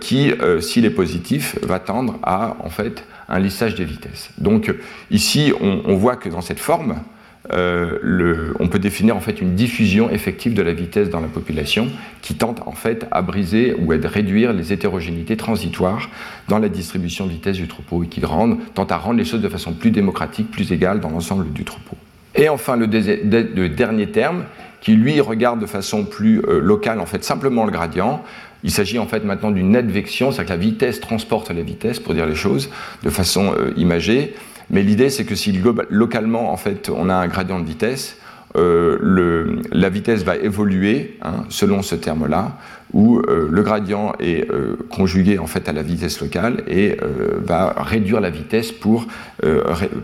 qui, s'il est positif, va tendre à en fait un lissage des vitesses. Donc ici, on, on voit que dans cette forme, euh, on peut définir en fait une diffusion effective de la vitesse dans la population qui tente en fait à briser ou à réduire les hétérogénéités transitoires dans la distribution de vitesse du troupeau et qui rend, tente à rendre les choses de façon plus démocratique, plus égale dans l'ensemble du troupeau. Et enfin le, dernier terme qui lui regarde de façon plus euh, locale en fait simplement le gradient. Il s'agit en fait maintenant d'une advection, c'est-à-dire que la vitesse transporte la vitesse pour dire les choses de façon euh, imagée. Mais l'idée, c'est que si localement, en fait, on a un gradient de vitesse, euh, la vitesse va évoluer hein, selon ce terme-là, où euh, le gradient est euh, conjugué en fait à la vitesse locale et va réduire la vitesse pour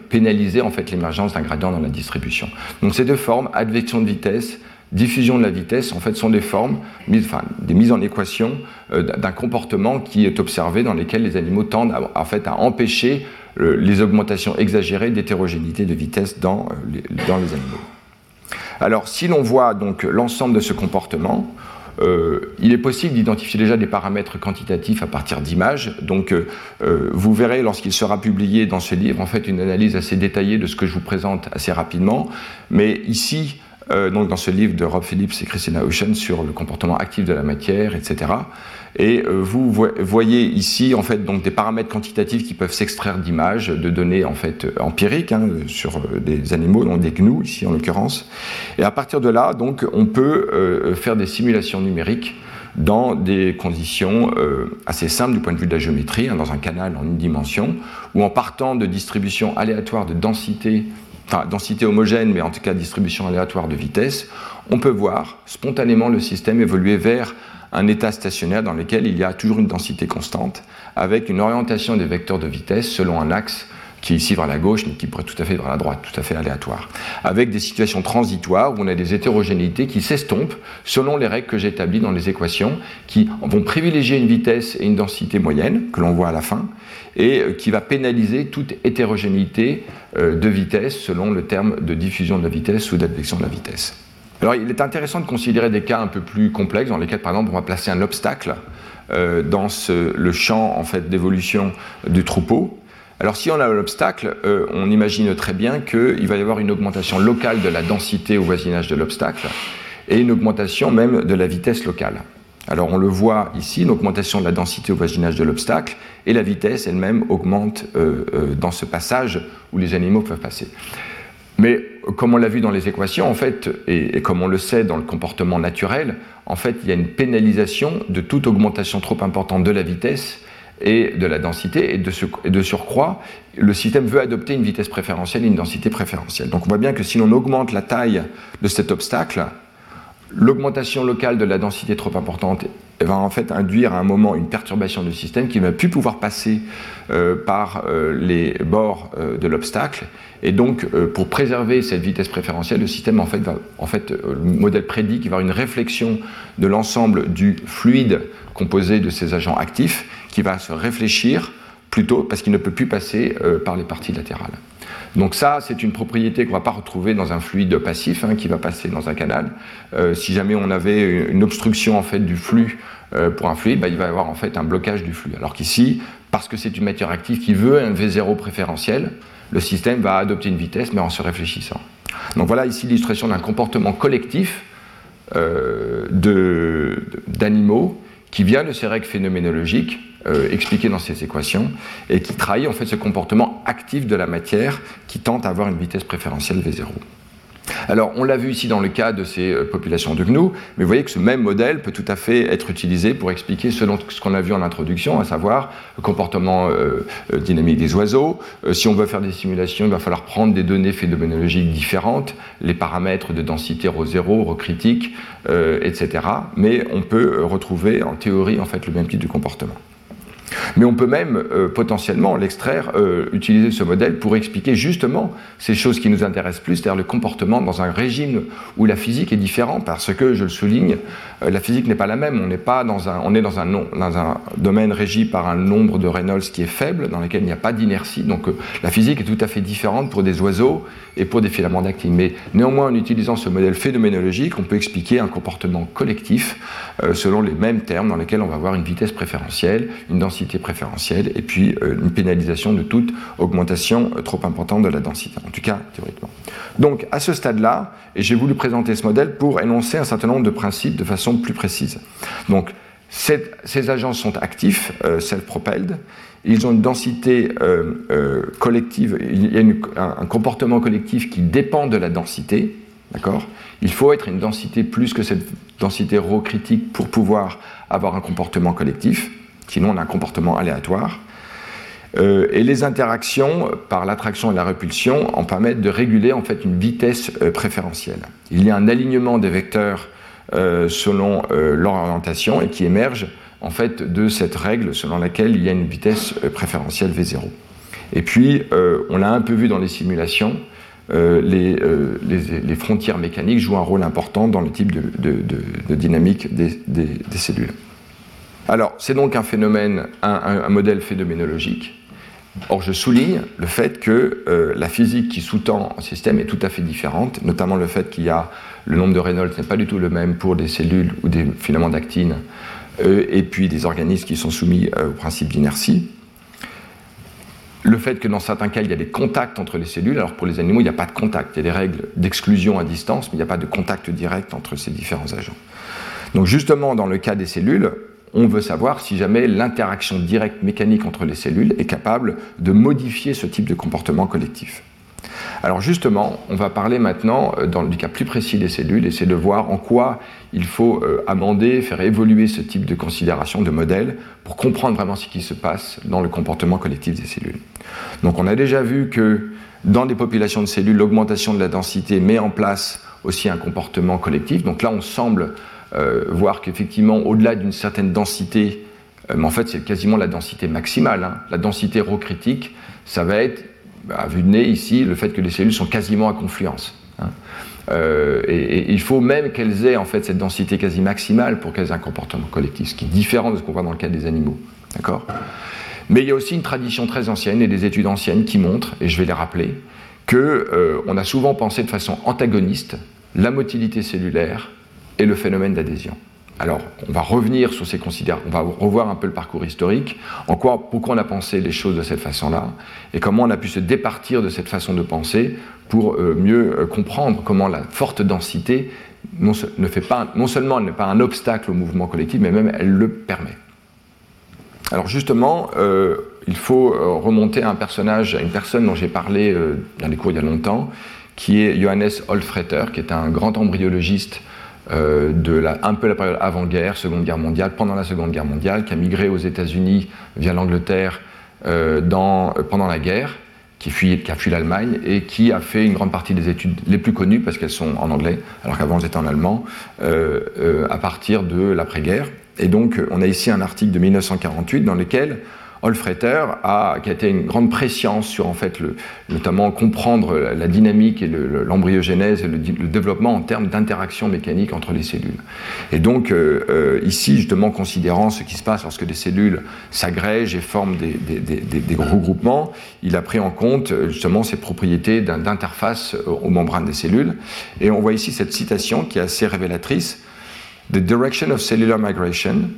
pénaliser en fait l'émergence d'un gradient dans la distribution. Donc ces deux formes, advection de vitesse, diffusion de la vitesse, en fait, sont des formes, des mises en équation d'un comportement qui est observé dans lesquels les animaux tendent en fait, à empêcher les augmentations exagérées d'hétérogénéité de vitesse dans, euh, les, dans les animaux. Alors, si l'on voit donc l'ensemble de ce comportement, euh, il est possible d'identifier déjà des paramètres quantitatifs à partir d'images. Donc, euh, vous verrez lorsqu'il sera publié dans ce livre, en fait, une analyse assez détaillée de ce que je vous présente assez rapidement. Mais ici, donc dans ce livre de Rob Phillips et Christina Ocean sur le comportement actif de la matière, etc. Et euh, vous voyez ici en fait donc des paramètres quantitatifs qui peuvent s'extraire d'images, de données en fait euh, empiriques hein, sur euh, des animaux, donc des gnous ici en l'occurrence. Et à partir de là, donc on peut faire des simulations numériques dans des conditions assez simples du point de vue de la géométrie, hein, dans un canal en une dimension, ou en partant de distributions aléatoires de densité, enfin densité homogène, mais en tout cas distribution aléatoire de vitesse, on peut voir spontanément le système évoluer vers un état stationnaire dans lequel il y a toujours une densité constante, avec une orientation des vecteurs de vitesse selon un axe qui est ici vers la gauche, mais qui pourrait tout à fait vers la droite, tout à fait aléatoire. Avec des situations transitoires où on a des hétérogénéités qui s'estompent selon les règles que j'ai établies dans les équations, qui vont privilégier une vitesse et une densité moyenne, que l'on voit à la fin, et euh, qui va pénaliser toute hétérogénéité euh, de vitesse selon le terme de diffusion de la vitesse ou d'advection de la vitesse. Alors il est intéressant de considérer des cas un peu plus complexes dans lesquels par exemple on va placer un obstacle dans le champ en fait, d'évolution du troupeau. Alors si on a l'obstacle, on imagine très bien qu'il va y avoir une augmentation locale de la densité au voisinage de l'obstacle et une augmentation même de la vitesse locale. Alors on le voit ici, une augmentation de la densité au voisinage de l'obstacle, et la vitesse elle-même augmente euh, euh, dans ce passage où les animaux peuvent passer. Mais comme on l'a vu dans les équations, en fait, et, comme on le sait dans le comportement naturel, en fait, il y a une pénalisation de toute augmentation trop importante de la vitesse et de la densité, et de, surcroît, le système veut adopter une vitesse préférentielle et une densité préférentielle. Donc on voit bien que si l'on augmente la taille de cet obstacle, l'augmentation locale de la densité trop importante va en fait induire à un moment une perturbation du système qui ne va plus pouvoir passer euh, par euh, les bords euh, de l'obstacle. Et donc, pour préserver cette vitesse préférentielle, le système, en fait, va, en fait le modèle prédit qu'il va y avoir une réflexion de l'ensemble du fluide composé de ces agents actifs qui va se réfléchir plutôt parce qu'il ne peut plus passer par les parties latérales. Donc ça, c'est une propriété qu'on ne va pas retrouver dans un fluide passif hein, qui va passer dans un canal. Euh, si jamais on avait une obstruction en fait du flux euh, pour un fluide, bah, il va y avoir en fait un blocage du flux. Alors qu'ici, parce que c'est une matière active qui veut un V0 préférentiel, le système va adopter une vitesse mais en se réfléchissant. Donc voilà ici l'illustration d'un comportement collectif euh, d'animaux qui vient de ces règles phénoménologiques euh, expliquées dans ces équations et qui trahit en fait ce comportement actif de la matière qui tente à avoir une vitesse préférentielle V0. Alors, on l'a vu ici dans le cas de ces euh, populations de gnous, mais vous voyez que ce même modèle peut tout à fait être utilisé pour expliquer ce, qu'on a vu en introduction, à savoir le comportement euh, dynamique des oiseaux. si on veut faire des simulations, il va falloir prendre des données phénoménologiques différentes, les paramètres de densité ρ 0, ρ critique, etc. Mais on peut retrouver en théorie en fait le même type de comportement. Mais on peut même euh, potentiellement l'extraire, euh, utiliser ce modèle pour expliquer justement ces choses qui nous intéressent plus, c'est-à-dire le comportement dans un régime où la physique est différente, parce que, je le souligne, euh, la physique n'est pas la même. On, n'est pas dans un, on est dans un, dans un domaine régi par un nombre de Reynolds qui est faible, dans lequel il n'y a pas d'inertie. Donc la physique est tout à fait différente pour des oiseaux et pour des filaments d'actine. Mais néanmoins, en utilisant ce modèle phénoménologique, on peut expliquer un comportement collectif selon les mêmes termes dans lesquels on va avoir une vitesse préférentielle, une densité préférentielle et puis euh, une pénalisation de toute augmentation euh, trop importante de la densité, en tout cas théoriquement. Donc à ce stade-là, j'ai voulu présenter ce modèle pour énoncer un certain nombre de principes de façon plus précise. Donc ces agents sont actifs, euh, self-propelled, ils ont une densité collective, il y a un, comportement collectif qui dépend de la densité, d'accord? Il faut être une densité plus que cette densité rho critique pour pouvoir avoir un comportement collectif. Sinon, on a un comportement aléatoire. Euh, et les interactions par l'attraction et la répulsion en permettent de réguler en fait une vitesse euh, préférentielle. Il y a un alignement des vecteurs euh, selon leur orientation et qui émerge en fait de cette règle selon laquelle il y a une vitesse préférentielle V0. Et puis, on l'a un peu vu dans les simulations, les, les, frontières mécaniques jouent un rôle important dans le type de, dynamique des cellules. Alors, c'est donc un phénomène, un, modèle phénoménologique. Or, je souligne le fait que euh, la physique qui sous-tend un système est tout à fait différente, notamment le fait qu'il y a le nombre de Reynolds n'est pas du tout le même pour des cellules ou des filaments d'actine, euh, et puis des organismes qui sont soumis euh, au principe d'inertie. Le fait que dans certains cas, il y a des contacts entre les cellules, alors pour les animaux, il n'y a pas de contact. Il y a des règles d'exclusion à distance, mais il n'y a pas de contact direct entre ces différents agents. Donc justement, dans le cas des cellules, on veut savoir si jamais l'interaction directe mécanique entre les cellules est capable de modifier ce type de comportement collectif. Alors justement, on va parler maintenant euh, dans le cas plus précis des cellules, essayer de voir en quoi il faut euh, amender, faire évoluer ce type de considération, de modèle, pour comprendre vraiment ce qui se passe dans le comportement collectif des cellules. Donc on a déjà vu que dans des populations de cellules, l'augmentation de la densité met en place aussi un comportement collectif. Donc là, on semble voir qu'effectivement, au-delà d'une certaine densité, euh, mais en fait c'est quasiment la densité maximale, hein, la densité rho critique, ça va être, bah, à vue de nez ici, le fait que les cellules sont quasiment à confluence. Hein. Euh, et, il faut même qu'elles aient en fait cette densité quasi maximale pour qu'elles aient un comportement collectif, ce qui est différent de ce qu'on voit dans le cas des animaux. D'accord? Mais il y a aussi une tradition très ancienne et des études anciennes qui montrent, et je vais les rappeler, qu'on a souvent pensé de façon antagoniste la motilité cellulaire et le phénomène d'adhésion. Alors, on va revenir sur ces considérations, on va revoir un peu le parcours historique, en quoi, pourquoi on a pensé les choses de cette façon-là, et comment on a pu se départir de cette façon de penser pour euh, mieux euh, comprendre comment la forte densité non, ne fait pas, non seulement n'est pas un obstacle au mouvement collectif, mais même elle le permet. Alors justement, euh, il faut remonter à un personnage, à une personne dont j'ai parlé dans les cours il y a longtemps, qui est Johannes Olfreter, qui est un grand embryologiste euh, de la, un peu la période avant-guerre, Seconde Guerre mondiale, pendant la Seconde Guerre mondiale, qui a migré aux États-Unis via l'Angleterre euh, euh, pendant la guerre, qui, qui a fui l'Allemagne et qui a fait une grande partie des études les plus connues, parce qu'elles sont en anglais, alors qu'avant elles étaient en allemand, à partir de l'après-guerre. Et donc on a ici un article de 1948 dans lequel Olfreter a, qui a été une grande préscience sur en fait notamment comprendre la dynamique et l'embryogénèse et le, développement en termes d'interaction mécanique entre les cellules. Et donc euh, euh, ici justement considérant ce qui se passe lorsque des cellules s'agrègent et forment des, des, regroupements, il a pris en compte justement ces propriétés d'interface aux membranes des cellules. Et on voit ici cette citation qui est assez révélatrice. The direction of cellular migration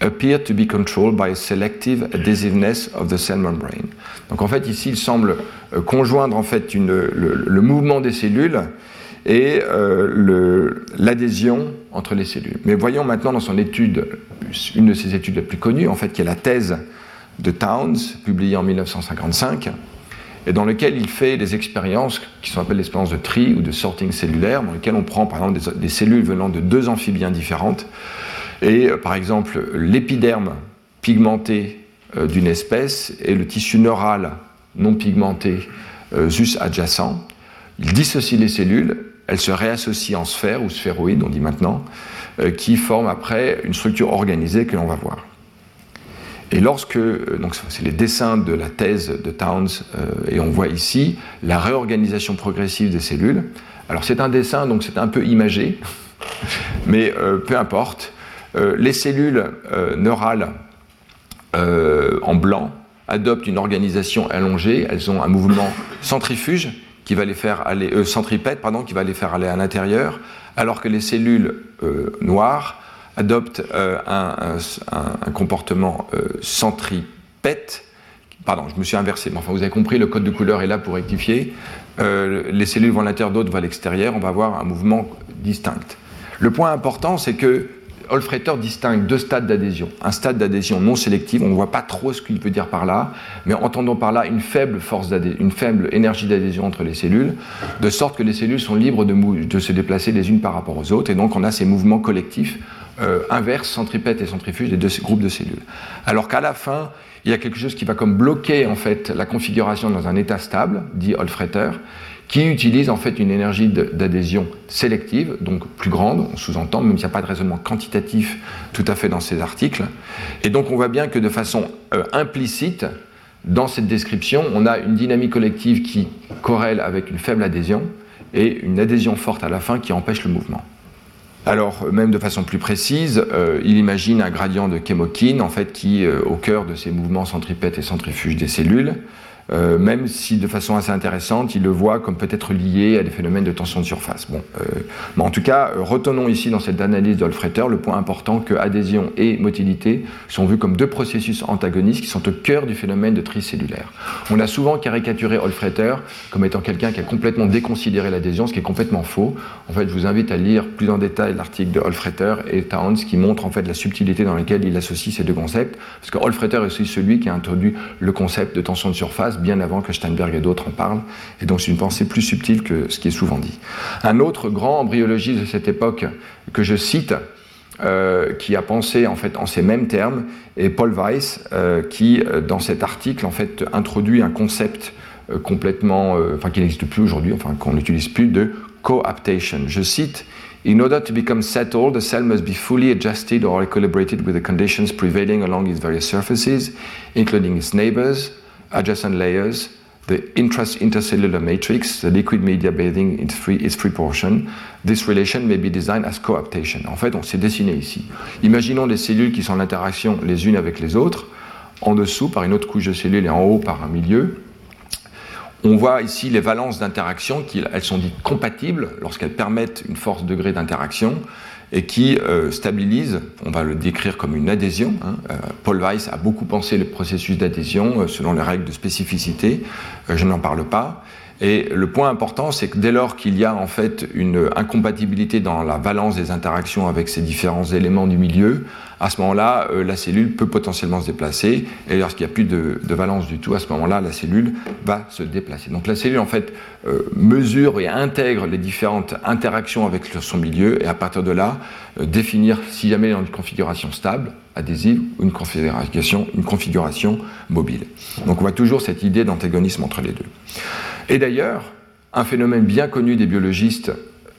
appear to be controlled by a selective adhesiveness of the cell membrane. Donc en fait ici il semble euh, conjoindre en fait le, mouvement des cellules et euh, l'adhésion entre les cellules. Mais voyons maintenant dans son étude, une de ses études les plus connues, en fait, qui est la thèse de Towns, publiée en 1955, et dans lequel il fait des expériences qui sont appelées l'expérience de tri ou de sorting cellulaire, dans lesquelles on prend par exemple des, des cellules venant de deux amphibiens différentes, et euh, par exemple, l'épiderme pigmenté euh, d'une espèce et le tissu neural non pigmenté euh, juste adjacent. Il dissocie les cellules, elles se réassocient en sphères ou sphéroïdes, on dit maintenant, qui forment après une structure organisée que l'on va voir. Et lorsque, donc c'est les dessins de la thèse de Towns, et on voit ici la réorganisation progressive des cellules. Alors c'est un dessin, donc c'est un peu imagé, mais peu importe. Euh, les cellules euh, neurales euh, en blanc adoptent une organisation allongée, elles ont un mouvement centrifuge qui va les faire aller, centripète, pardon, qui va les faire aller à l'intérieur, alors que les cellules noires adoptent un, comportement centripète. Pardon, je me suis inversé, mais enfin vous avez compris, le code de couleur est là pour rectifier. les cellules vont à l'intérieur, d'autres vont à l'extérieur, on va avoir un mouvement distinct. Le point important, c'est que Olfreter distingue deux stades d'adhésion. Un stade d'adhésion non sélective, on ne voit pas trop ce qu'il veut dire par là, mais entendons par là une faible force une faible énergie d'adhésion entre les cellules, de sorte que les cellules sont libres de, se déplacer les unes par rapport aux autres, et donc on a ces mouvements collectifs euh, inverses, centripète et centrifuge des deux groupes de cellules. Alors qu'à la fin, il y a quelque chose qui va comme bloquer en fait la configuration dans un état stable, dit Olfreter, qui utilise en fait une énergie d'adhésion sélective, donc plus grande, on sous-entend, même s'il n'y a pas de raisonnement quantitatif tout à fait dans ces articles. Et donc on voit bien que de façon euh, implicite, dans cette description, on a une dynamique collective qui corrèle avec une faible adhésion et une adhésion forte à la fin qui empêche le mouvement. Alors, même de façon plus précise, euh, il imagine un gradient de chemokine, en fait, qui, euh, au cœur de ces mouvements centripètes et centrifuges des cellules, euh, même si de façon assez intéressante, il le voit comme peut-être lié à des phénomènes de tension de surface. Bon, euh, mais en tout cas, euh, retenons ici dans cette analyse d'Olfreter le point important que adhésion et motilité sont vus comme deux processus antagonistes qui sont au cœur du phénomène de tri cellulaire. On a souvent caricaturé Olfreter comme étant quelqu'un qui a complètement déconsidéré l'adhésion, ce qui est complètement faux. En fait, je vous invite à lire plus en détail l'article de Olfreter et Towns qui montre en fait la subtilité dans laquelle il associe ces deux concepts, parce que Olfreter est aussi celui qui a introduit le concept de tension de surface bien avant que Steinberg et d'autres en parlent, et donc c'est une pensée plus subtile que ce qui est souvent dit. Un autre grand embryologiste de cette époque que je cite, euh, qui a pensé en fait en ces mêmes termes, est Paul Weiss, euh, qui euh, dans cet article en fait introduit un concept complètement, enfin qui n'existe plus aujourd'hui, enfin qu'on n'utilise plus, de coaptation. Je cite. In order to become settled, the cell must be fully adjusted or equilibrated with the conditions prevailing along its various surfaces, including its neighbors, adjacent layers, the intercellular matrix, the liquid media bathing its free, its free portion. This relation may be designed as coaptation. En fait, on s'est dessiné ici. Imaginons des cellules qui sont en interaction les unes avec les autres, en dessous par une autre couche de cellules et en haut par un milieu. On voit ici les valences d'interaction, elles sont dites compatibles lorsqu'elles permettent une force degré d'interaction, et qui euh, stabilise, on va le décrire comme une adhésion. Hein. Euh, Paul Weiss a beaucoup pensé le processus d'adhésion euh, selon les règles de spécificité, je n'en parle pas. Et le point important, c'est que dès lors qu'il y a en fait une incompatibilité dans la valence des interactions avec ces différents éléments du milieu, à ce moment-là, euh, la cellule peut potentiellement se déplacer. Et lorsqu'il n'y a plus de, valence du tout, à ce moment-là, la cellule va se déplacer. Donc la cellule, en fait, euh, mesure et intègre les différentes interactions avec son milieu, et à partir de là, euh, définir si jamais dans une configuration stable, adhésive, ou une configuration, une configuration mobile. Donc on voit toujours cette idée d'antagonisme entre les deux. Et d'ailleurs, un phénomène bien connu des biologistes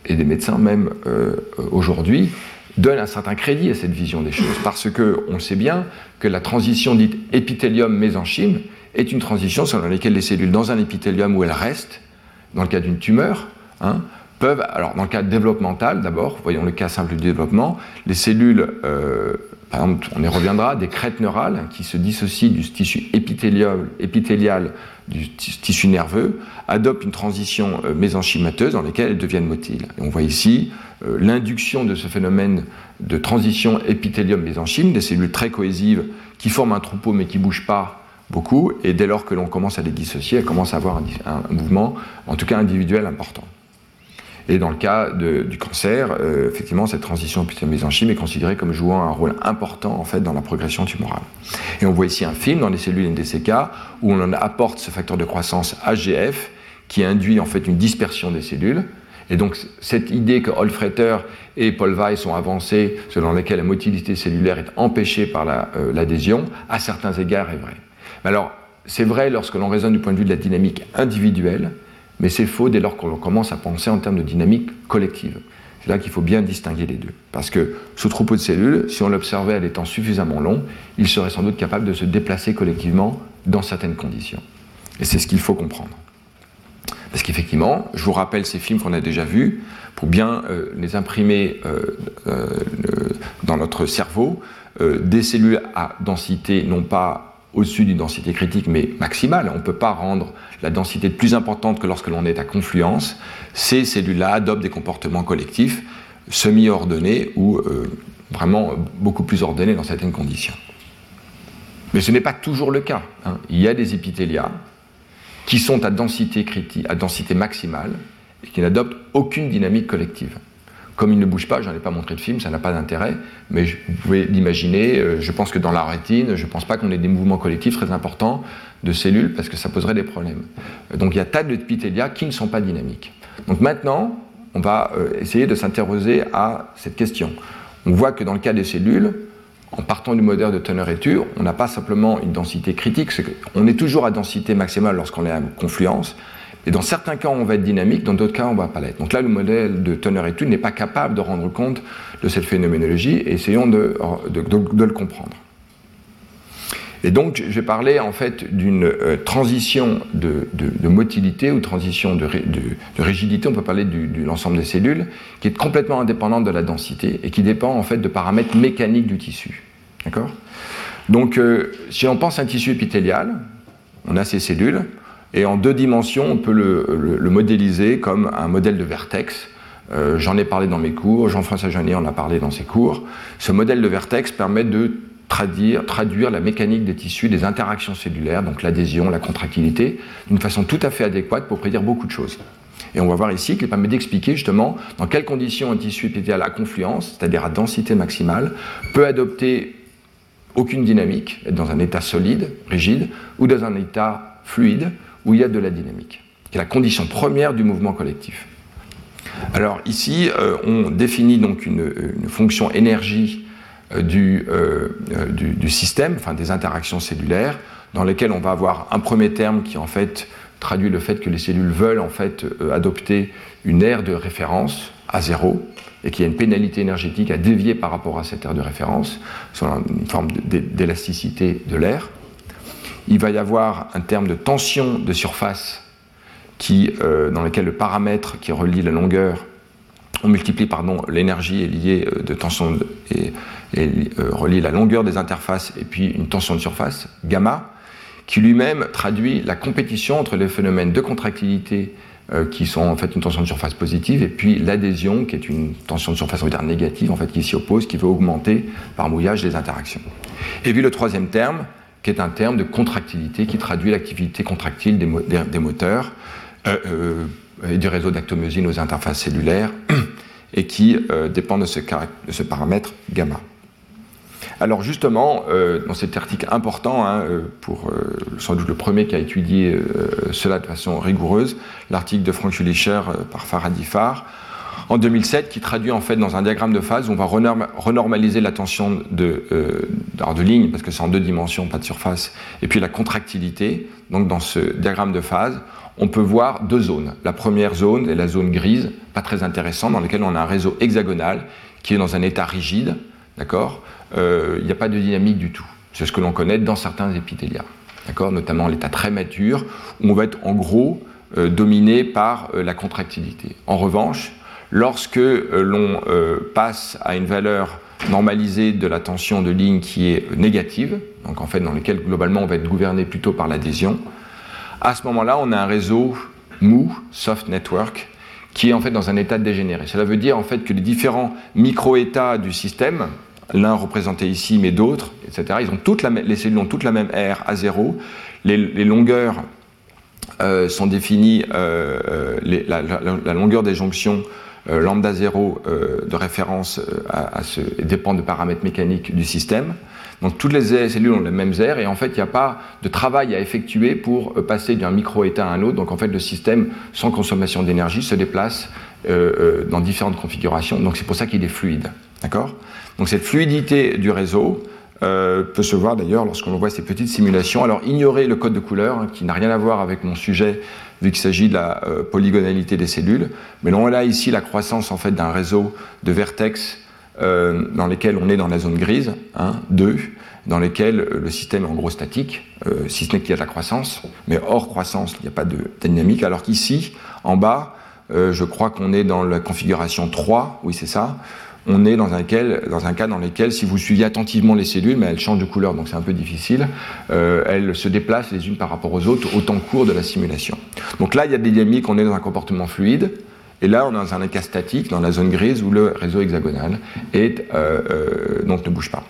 et des médecins même aujourd'hui, donne un certain crédit à cette vision des choses, parce que on sait bien que la transition dite épithélium-mésenchyme est une transition selon laquelle les cellules dans un épithélium où elles restent, dans le cas d'une tumeur, hein, peuvent, alors dans le cas développemental d'abord, voyons le cas simple du développement, les cellules, euh, par exemple, on y reviendra, des crêtes neurales qui se dissocient du tissu épithélial, du tissu nerveux, adoptent une transition euh, mésenchymateuse dans laquelle elles deviennent motiles. On voit ici euh, l'induction de ce phénomène de transition épithélium-mésenchyme, des cellules très cohésives qui forment un troupeau mais qui ne bougent pas beaucoup, et dès lors que l'on commence à les dissocier, elles commencent à avoir un, mouvement, en tout cas individuel, important. Et dans le cas du cancer, euh, effectivement, cette transition épithélium-mésenchyme est considérée comme jouant un rôle important en fait dans la progression tumorale. Et on voit ici un film dans les cellules NDCK où on apporte ce facteur de croissance AGF qui induit en fait une dispersion des cellules et donc cette idée que Holfreter et Paul Weiss ont avancée, selon laquelle la motilité cellulaire est empêchée par euh, l'adhésion, à certains égards est vraie. Alors c'est vrai lorsque l'on raisonne du point de vue de la dynamique individuelle, mais c'est faux dès lors qu'on commence à penser en termes de dynamique collective. C'est là qu'il faut bien distinguer les deux. Parce que ce troupeau de cellules, si on l'observait à des temps suffisamment longs, il serait sans doute capable de se déplacer collectivement dans certaines conditions. Et c'est ce qu'il faut comprendre. Parce qu'effectivement, je vous rappelle ces films qu'on a déjà vus, pour bien euh, les imprimer euh, euh, dans notre cerveau, des cellules à densité non pas au-dessus d'une densité critique, mais maximale. On ne peut pas rendre la densité plus importante que lorsque l'on est à confluence. Ces cellules-là adoptent des comportements collectifs semi-ordonnés ou vraiment beaucoup plus ordonnés dans certaines conditions. Mais ce n'est pas toujours le cas. Hein. Il y a des épithélias qui sont à densité, critique, à densité maximale et qui n'adoptent aucune dynamique collective. Comme ils ne bougent pas, je n'en ai pas montré de film, ça n'a pas d'intérêt, mais vous pouvez l'imaginer, euh, je pense que dans la rétine, je ne pense pas qu'on ait des mouvements collectifs très importants de cellules parce que ça poserait des problèmes. Donc il y a tas d'épithélias qui ne sont pas dynamiques. Donc maintenant, on va euh, essayer de s'interroger à cette question. On voit que dans le cas des cellules, en partant du modèle de Turner-Etur, on n'a pas simplement une densité critique, on est toujours à densité maximale lorsqu'on est à confluence, et dans certains cas on va être dynamique, dans d'autres cas on va pas l'être. Donc là le modèle de Turner-Etur n'est pas capable de rendre compte de cette phénoménologie, et essayons de, le comprendre. Et donc je vais parler en fait d'une euh, transition de, motilité ou transition de, rigidité, on peut parler de l'ensemble des cellules, qui est complètement indépendante de la densité et qui dépend en fait de paramètres mécaniques du tissu. D'accord? Donc euh, si on pense à un tissu épithélial, on a ces cellules, et en deux dimensions, on peut le, modéliser comme un modèle de vertex. Euh, j'en ai parlé dans mes cours, Jean-François Janier en a parlé dans ses cours. Ce modèle de vertex permet de traduire, traduire la mécanique des tissus, des interactions cellulaires, donc l'adhésion, la contractilité, d'une façon tout à fait adéquate pour prédire beaucoup de choses. Et on va voir ici qu'il permet d'expliquer justement dans quelles conditions un tissu épithélial à confluence, c'est-à-dire à densité maximale, peut adopter aucune dynamique, être dans un état solide, rigide, ou dans un état fluide, où il y a de la dynamique, qui est la condition première du mouvement collectif. Alors ici, euh, on définit donc une, fonction énergie euh, euh, du, système, enfin des interactions cellulaires, dans lesquelles on va avoir un premier terme qui en fait traduit le fait que les cellules veulent en fait adopter une aire de référence à zéro et qu'il y a une pénalité énergétique à dévier par rapport à cette aire de référence, sur une forme d'élasticité de l'air. Il va y avoir un terme de tension de surface qui, dans lequel le paramètre qui relie la longueur on multiplie pardon l'énergie liée de tension et et euh, relie la longueur des interfaces et puis une tension de surface, gamma, qui lui-même traduit la compétition entre les phénomènes de contractilité qui sont en fait une tension de surface positive, et puis l'adhésion, qui est une tension de surface, on va dire négative, en fait, qui s'y oppose, qui veut augmenter par mouillage les interactions. Et puis le troisième terme, qui est un terme de contractilité, qui traduit l'activité contractile des, moteurs et du réseau d'actomyosine aux interfaces cellulaires, et qui dépend de ce, paramètre gamma. Alors justement, euh, dans cet article important, hein, euh, pour euh, sans doute le premier qui a étudié cela de façon rigoureuse, l'article de Frank Julicher par Faraday Farr, en 2007, qui traduit en fait dans un diagramme de phase où on va renormaliser la tension de, de ligne, parce que c'est en deux dimensions, pas de surface, et puis la contractilité. Donc dans ce diagramme de phase, on peut voir deux zones. La première zone est la zone grise, pas très intéressante, dans laquelle on a un réseau hexagonal qui est dans un état rigide, d'accord euh, il n'y a pas de dynamique du tout. C'est ce que l'on connaît dans certains épithéliats, notamment l'état très mature, où on va être en gros euh, dominé par euh, la contractilité. En revanche, lorsque l'on passe à une valeur normalisée de la tension de ligne qui est négative, donc en fait dans lequel globalement on va être gouverné plutôt par l'adhésion, à ce moment-là on a un réseau mou, soft network, qui est en fait dans un état dégénéré. Cela veut dire en fait que les différents micro-états du système, l'un représenté ici, mais d'autres, etc. Ont toute la, les cellules ont toutes la même R à 0. Les, longueurs euh, sont définies, euh, euh, la, longueur des jonctions lambda 0 de référence à, ce, dépend de paramètres mécaniques du système. Donc toutes les cellules ont les mêmes R et en fait il n'y a pas de travail à effectuer pour passer d'un micro-état à un autre. Donc en fait le système sans consommation d'énergie se déplace dans différentes configurations. Donc c'est pour ça qu'il est fluide. D'accord? Donc cette fluidité du réseau euh, peut se voir d'ailleurs lorsqu'on voit ces petites simulations. Alors ignorer le code de couleur, hein, qui n'a rien à voir avec mon sujet, vu qu'il s'agit de la euh, polygonalité des cellules. Mais on a ici la croissance en fait d'un réseau de vertex euh, dans lesquels on est dans la zone grise, 1, hein, 2, dans lesquels le système est en gros statique, si ce n'est qu'il y a de la croissance, mais hors croissance, il n'y a pas de dynamique, alors qu'ici, en bas, je crois qu'on est dans la configuration 3, oui c'est ça, on est dans un, cas dans lequel, si vous suivez attentivement les cellules, mais elles changent de couleur, donc c'est un peu difficile, euh, elles se déplacent les unes par rapport aux autres au temps court de la simulation. Donc là, il y a des dynamiques, on est dans un comportement fluide, et là, on est dans un cas statique, dans la zone grise, où le réseau hexagonal est, euh, euh, ne bouge pas.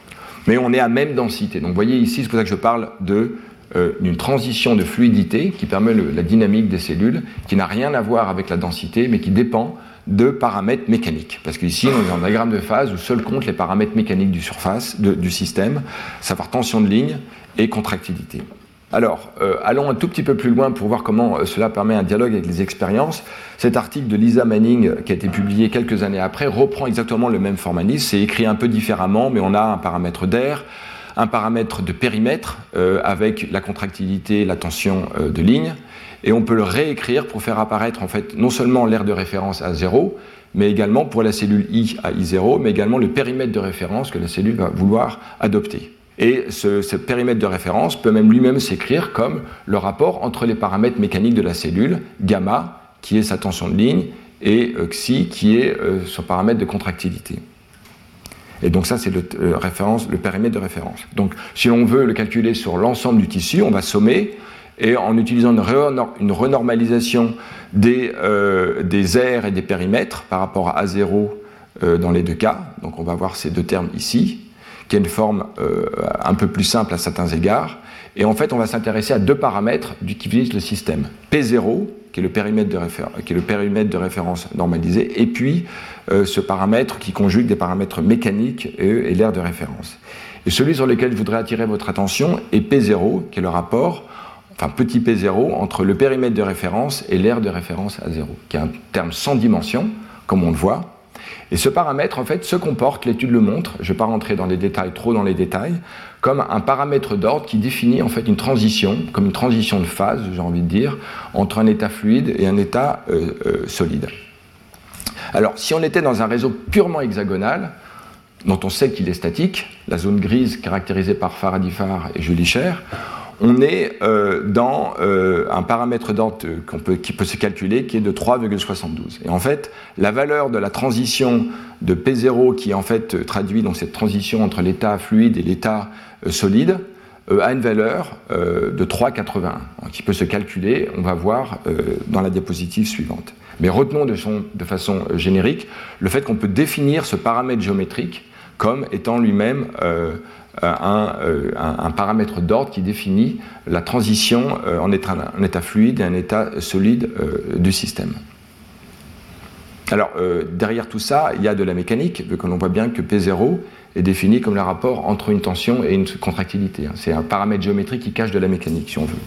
Mais on est à même densité. Donc vous voyez ici, c'est pour ça que je parle d'une transition de fluidité qui permet la dynamique des cellules, qui n'a rien à voir avec la densité, mais qui dépend de paramètres mécaniques. Parce qu'ici, on est un diagramme de phase où seul compte les paramètres mécaniques du, surface, du système, savoir tension de ligne et contractilité. Alors, euh, allons un tout petit peu plus loin pour voir comment euh, cela permet un dialogue avec les expériences. Cet article de Lisa Manning, qui a été publié quelques années après, reprend exactement le même formalisme. C'est écrit un peu différemment, mais on a un paramètre d'air, un paramètre de périmètre euh, avec la contractilité, la tension de ligne, et on peut le réécrire pour faire apparaître non seulement l'aire de référence à 0, mais également pour la cellule I à I0, mais également le périmètre de référence que la cellule va vouloir adopter. Et ce, périmètre de référence peut même lui-même s'écrire comme le rapport entre les paramètres mécaniques de la cellule, gamma, qui est sa tension de ligne, et euh, xi, qui est euh, son paramètre de contractilité. Et donc ça, c'est euh, le périmètre de référence. Donc si on veut le calculer sur l'ensemble du tissu, on va sommer et en utilisant une, renormalisation des, euh, des aires et des périmètres par rapport à A0 euh, dans les deux cas, donc on va voir ces deux termes ici, qui est une forme euh, un peu plus simple à certains égards, et en fait on va s'intéresser à deux paramètres qu'utilise le système. P0, qui est le périmètre de, qui est le périmètre de référence normalisé, et puis ce paramètre qui conjugue des paramètres mécaniques et, et l'aire de référence. Et celui sur lequel je voudrais attirer votre attention est P0, qui est le rapport enfin petit p0, entre le périmètre de référence et l'aire de référence à 0, qui est un terme sans dimension, comme on le voit. Et ce paramètre, en fait, se comporte, l'étude le montre, je ne vais pas rentrer dans les détails, trop dans les détails, comme un paramètre d'ordre qui définit en fait une transition, comme une transition de phase, j'ai envie de dire, entre un état fluide et un état euh, euh, solide. Alors, si on était dans un réseau purement hexagonal, dont on sait qu'il est statique, la zone grise caractérisée par Faraday-Farr et Julie Cher, on est euh, dans euh, un paramètre d'ordre qui peut se calculer qui est de 3,72. Et en fait, la valeur de la transition de P0 qui en fait traduit donc cette transition entre l'état fluide et l'état euh, solide a une valeur de 3,81 qui peut se calculer, on va voir dans la diapositive suivante. Mais retenons de façon générique le fait qu'on peut définir ce paramètre géométrique comme étant lui-même euh, un, paramètre d'ordre qui définit la transition euh, en état, un état fluide et un état solide euh, du système. Alors, derrière tout ça, il y a de la mécanique, vu que l'on voit bien que P0 est défini comme le rapport entre une tension et une contractilité. C'est un paramètre géométrique qui cache de la mécanique, si on veut.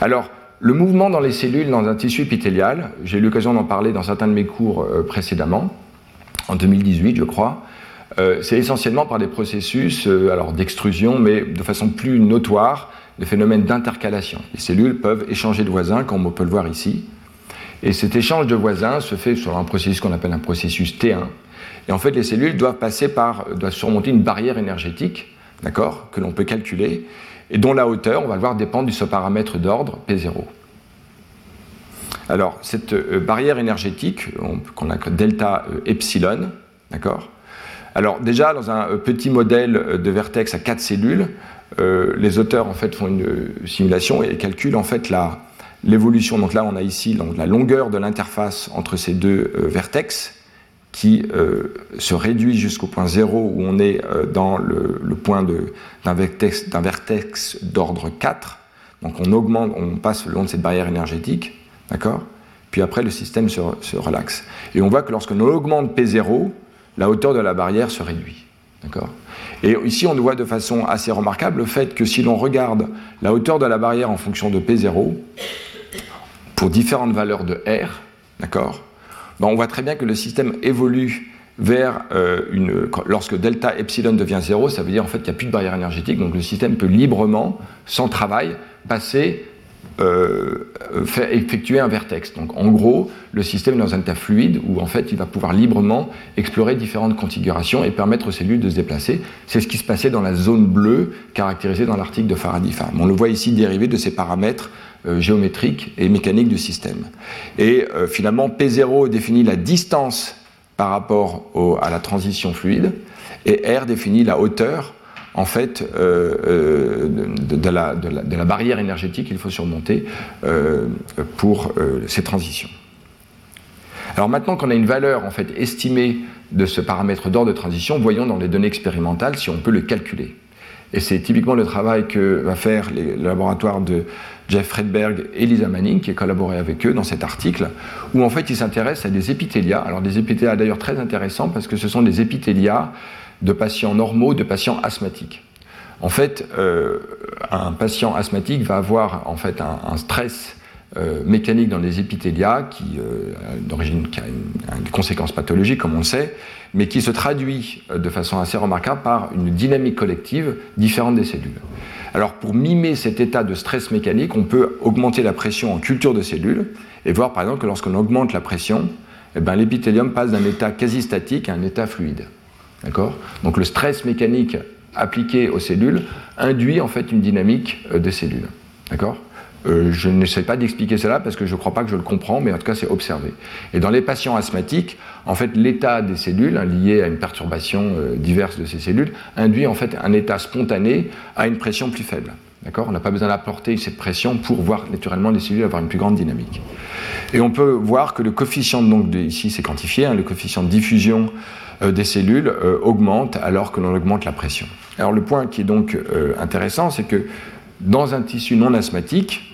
Alors, le mouvement dans les cellules dans un tissu épithélial, j'ai eu l'occasion d'en parler dans certains de mes cours précédemment, en 2018, je crois. Euh, c'est essentiellement par des processus euh, alors d'extrusion, mais de façon plus notoire, des phénomènes d'intercalation. Les cellules peuvent échanger de voisins, comme on peut le voir ici. Et cet échange de voisins se fait sur un processus qu'on appelle un processus T1. Et en fait, les cellules doivent passer par, doivent surmonter une barrière énergétique, d'accord, que l'on peut calculer, et dont la hauteur, on va le voir, dépend de ce paramètre d'ordre P0. Alors, cette euh, barrière énergétique, qu'on appelle delta epsilon, d'accord, alors déjà, dans un euh, petit modèle euh, de vertex à quatre cellules, euh, les auteurs en fait font une simulation et calculent en fait l'évolution. Donc là, on a ici la longueur de l'interface entre ces deux vertex qui se réduit jusqu'au point zéro où on est dans le, point d'un vertex, d'ordre 4. Donc on augmente, on passe le long de cette barrière énergétique, d'accord? Puis après, le système se, se relaxe. Et on voit que lorsque l'on augmente P0, la hauteur de la barrière se réduit. D'accord? Et ici, on voit de façon assez remarquable le fait que si l'on regarde la hauteur de la barrière en fonction de P0, pour différentes valeurs de R, d'accord? Ben, On voit très bien que le système évolue vers euh, une. Lorsque delta epsilon devient 0, ça veut dire en fait qu'il n'y a plus de barrière énergétique, donc le système peut librement, sans travail, passer euh, effectuer un vertex. Donc en gros, le système est dans un état fluide où en fait il va pouvoir librement explorer différentes configurations et permettre aux cellules de se déplacer. C'est ce qui se passait dans la zone bleue caractérisée dans l'article de Faraday. On le voit ici dérivé de ces paramètres euh, géométriques et mécaniques du système. Et euh, finalement, P0 définit la distance par rapport à la transition fluide et R définit la hauteur en fait, euh, euh, de, la, barrière énergétique qu'il faut surmonter euh, pour ces transitions. Alors maintenant qu'on a une valeur en fait estimée de ce paramètre d'ordre de transition, voyons dans les données expérimentales si on peut le calculer. Et c'est typiquement le travail que va faire le laboratoire de Jeff Fredberg et Lisa Manning, qui a collaboré avec eux dans cet article, où en fait ils s'intéressent à des épithélias. Alors des épithélias d'ailleurs très intéressants parce que ce sont des épithélias de patients normaux, de patients asthmatiques. En fait, euh, un patient asthmatique va avoir en fait un, stress euh, mécanique dans les épithélias qui, euh, d'origine, a une, conséquence pathologique, comme on le sait, mais qui se traduit de façon assez remarquable par une dynamique collective différente des cellules. Alors, pour mimer cet état de stress mécanique, on peut augmenter la pression en culture de cellules et voir par exemple que lorsqu'on augmente la pression, eh ben, l'épithélium passe d'un état quasi statique à un état fluide. D'accord Donc le stress mécanique appliqué aux cellules induit en fait une dynamique euh, de cellules. D'accord euh, je n'essaie pas d'expliquer cela parce que je ne crois pas que je le comprends, mais en tout cas c'est observé. Et dans les patients asthmatiques, en fait l'état des cellules hein, lié à une perturbation euh, diverse de ces cellules induit en fait un état spontané à une pression plus faible. D'accord On n'a pas besoin d'apporter cette pression pour voir naturellement les cellules avoir une plus grande dynamique. Et on peut voir que le coefficient, donc ici c'est quantifié, hein, le coefficient de diffusion des cellules euh, augmente alors que l'on augmente la pression. Alors le point qui est donc euh, intéressant, c'est que dans un tissu non asthmatique,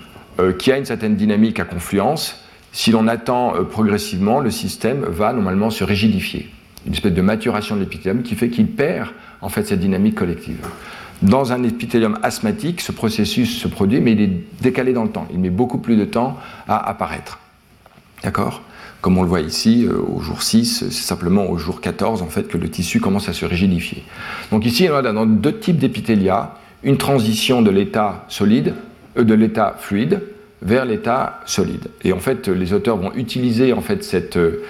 qui a une certaine dynamique à confluence, si l'on attend progressivement, le système va normalement se rigidifier. Une espèce de maturation de l'épithélium qui fait qu'il perd en fait cette dynamique collective. Dans un épithélium asthmatique, ce processus se produit, mais il est décalé dans le temps. Il met beaucoup plus de temps à apparaître. D'accord? Comme on le voit ici, euh, au jour 6, c'est simplement au jour 14 en fait, que le tissu commence à se rigidifier. Donc ici, on a deux types d'épithélia, une transition de l'état solide, euh, de l'état fluide, vers l'état solide. Et en fait, les auteurs vont utiliser en fait cette, euh,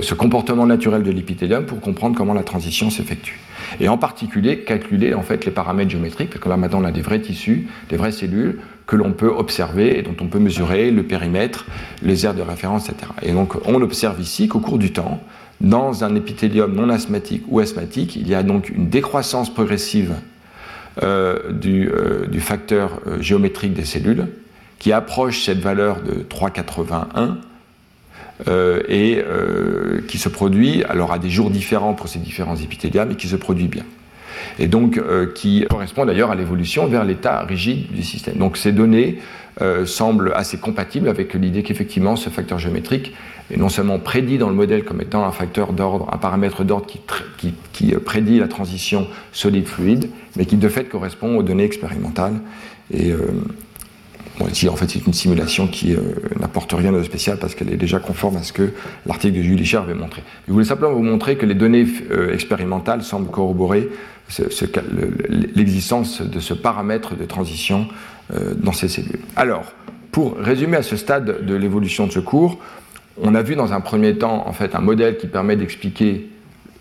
ce comportement naturel de l'épithélium pour comprendre comment la transition s'effectue. Et en particulier, calculer en fait les paramètres géométriques, parce que là maintenant on a des vrais tissus, des vraies cellules, que l'on peut observer et dont on peut mesurer le périmètre, les aires de référence, etc. Et donc on observe ici qu'au cours du temps, dans un épithélium non asthmatique ou asthmatique, il y a donc une décroissance progressive du, du, facteur géométrique des cellules, qui approche cette valeur de 3,81 et qui se produit alors à des jours différents pour ces différents épithéliales, mais qui se produit bien et donc euh, qui correspond d'ailleurs à l'évolution vers l'état rigide du système. Donc ces données euh, semblent assez compatibles avec l'idée qu'effectivement ce facteur géométrique est non seulement prédit dans le modèle comme étant un facteur d'ordre, un paramètre d'ordre qui, euh, prédit la transition solide-fluide, mais qui de fait correspond aux données expérimentales. Et ici, en fait, c'est une simulation qui n'apporte rien de spécial parce qu'elle est déjà conforme à ce que l'article de Julie Cher avait montré. Je voulais simplement vous montrer que les données expérimentales semblent corroborer l'existence de ce paramètre de transition euh, dans ces cellules. Alors, pour résumer à ce stade de l'évolution de ce cours, on a vu dans un premier temps en fait un modèle qui permet d'expliquer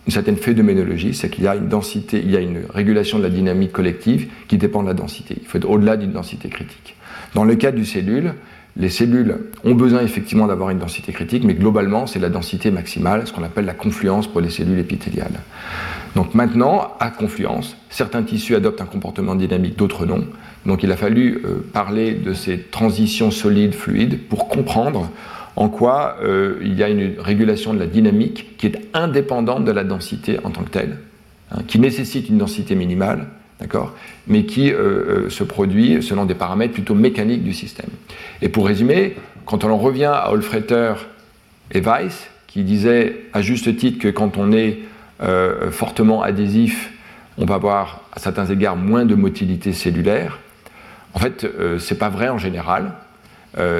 une certaine phénoménologie, c'est qu'il y a une densité, il y a une régulation de la dynamique collective qui dépend de la densité. Il faut être au-delà d'une densité critique. Dans le cas du cellule, les cellules ont besoin effectivement d'avoir une densité critique, mais globalement, c'est la densité maximale, ce qu'on appelle la confluence pour les cellules épithéliales. Donc maintenant, à confluence, certains tissus adoptent un comportement dynamique, d'autres non. Donc il a fallu euh, parler de ces transitions solides-fluides pour comprendre en quoi euh, il y a une régulation de la dynamique qui est indépendante de la densité en tant que telle, hein, qui nécessite une densité minimale, d'accord, mais qui euh, se produit selon des paramètres plutôt mécaniques du système. Et pour résumer, quand on en revient à Olfretter et Weiss, qui disaient à juste titre que quand on est euh, fortement adhésif, on va avoir à certains égards moins de motilité cellulaire. En fait, ce n'est pas vrai en général.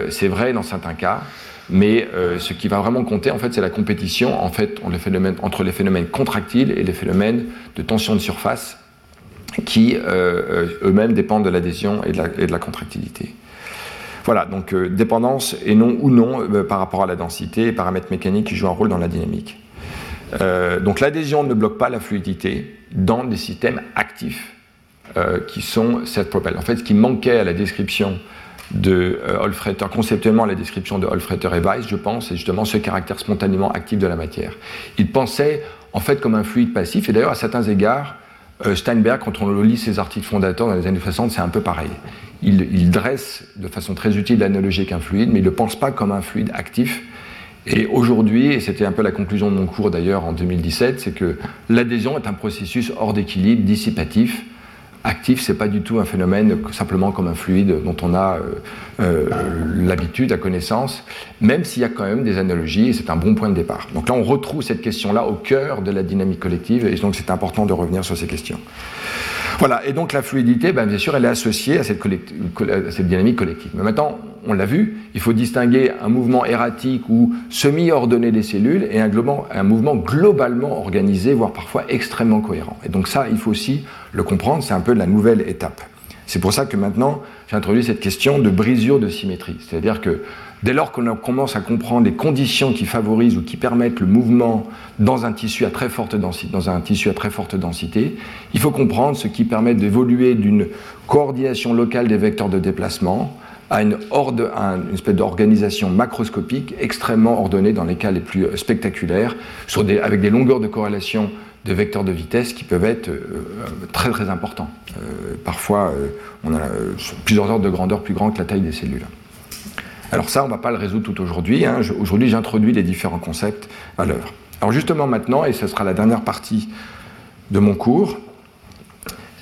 c'est vrai dans certains cas, mais ce qui va vraiment compter, en fait, c'est la compétition en fait, entre les phénomènes contractiles et les phénomènes de tension de surface qui euh, euh, eux-mêmes dépendent de l'adhésion et, de la contractilité. Voilà, donc euh, dépendance et non ou non par rapport à la densité et paramètres mécaniques qui jouent un rôle dans la dynamique. Donc l'adhésion ne bloque pas la fluidité dans des systèmes actifs qui sont cette propelle. En fait, ce qui manquait à la description de Olfretter, conceptuellement la description de Olfretter et Weiss, je pense, c'est justement ce caractère spontanément actif de la matière. Il pensait en fait comme un fluide passif, et d'ailleurs à certains égards, euh, Steinberg, quand on lit ses articles fondateurs dans les années 60, c'est un peu pareil. Il, dresse de façon très utile l'analogie avec un fluide, mais il ne pense pas comme un fluide actif. Et aujourd'hui, et c'était un peu la conclusion de mon cours d'ailleurs en 2017, c'est que l'adhésion est un processus hors d'équilibre, dissipatif, actif, c'est pas du tout un phénomène simplement comme un fluide dont on a euh, euh, l'habitude, la connaissance, même s'il y a quand même des analogies, et c'est un bon point de départ. Donc là, on retrouve cette question-là au cœur de la dynamique collective, et donc c'est important de revenir sur ces questions. Voilà, et donc la fluidité, ben, bien sûr, elle est associée à cette, dynamique collective. Mais maintenant, on l'a vu, il faut distinguer un mouvement erratique ou semi-ordonné des cellules et un, un mouvement globalement organisé, voire parfois extrêmement cohérent. Et donc ça, il faut aussi le comprendre, c'est un peu la nouvelle étape. C'est pour ça que maintenant, j'ai introduit cette question de brisure de symétrie. C'est-à-dire que dès lors qu'on commence à comprendre les conditions qui favorisent ou qui permettent le mouvement dans un tissu à très forte densité, dans un tissu il faut comprendre ce qui permet d'évoluer d'une coordination locale des vecteurs de déplacement à une, espèce d'organisation macroscopique extrêmement ordonnée dans les cas les plus spectaculaires, avec des longueurs de corrélation de vecteurs de vitesse qui peuvent être euh, très très importants. Euh, parfois, euh, on a plusieurs ordres de grandeur plus grands que la taille des cellules. Alors ça, on ne va pas le résoudre tout aujourd'hui. Hein. Aujourd'hui, j'introduis les différents concepts à l'œuvre. Alors justement maintenant, et ce sera la dernière partie de mon cours,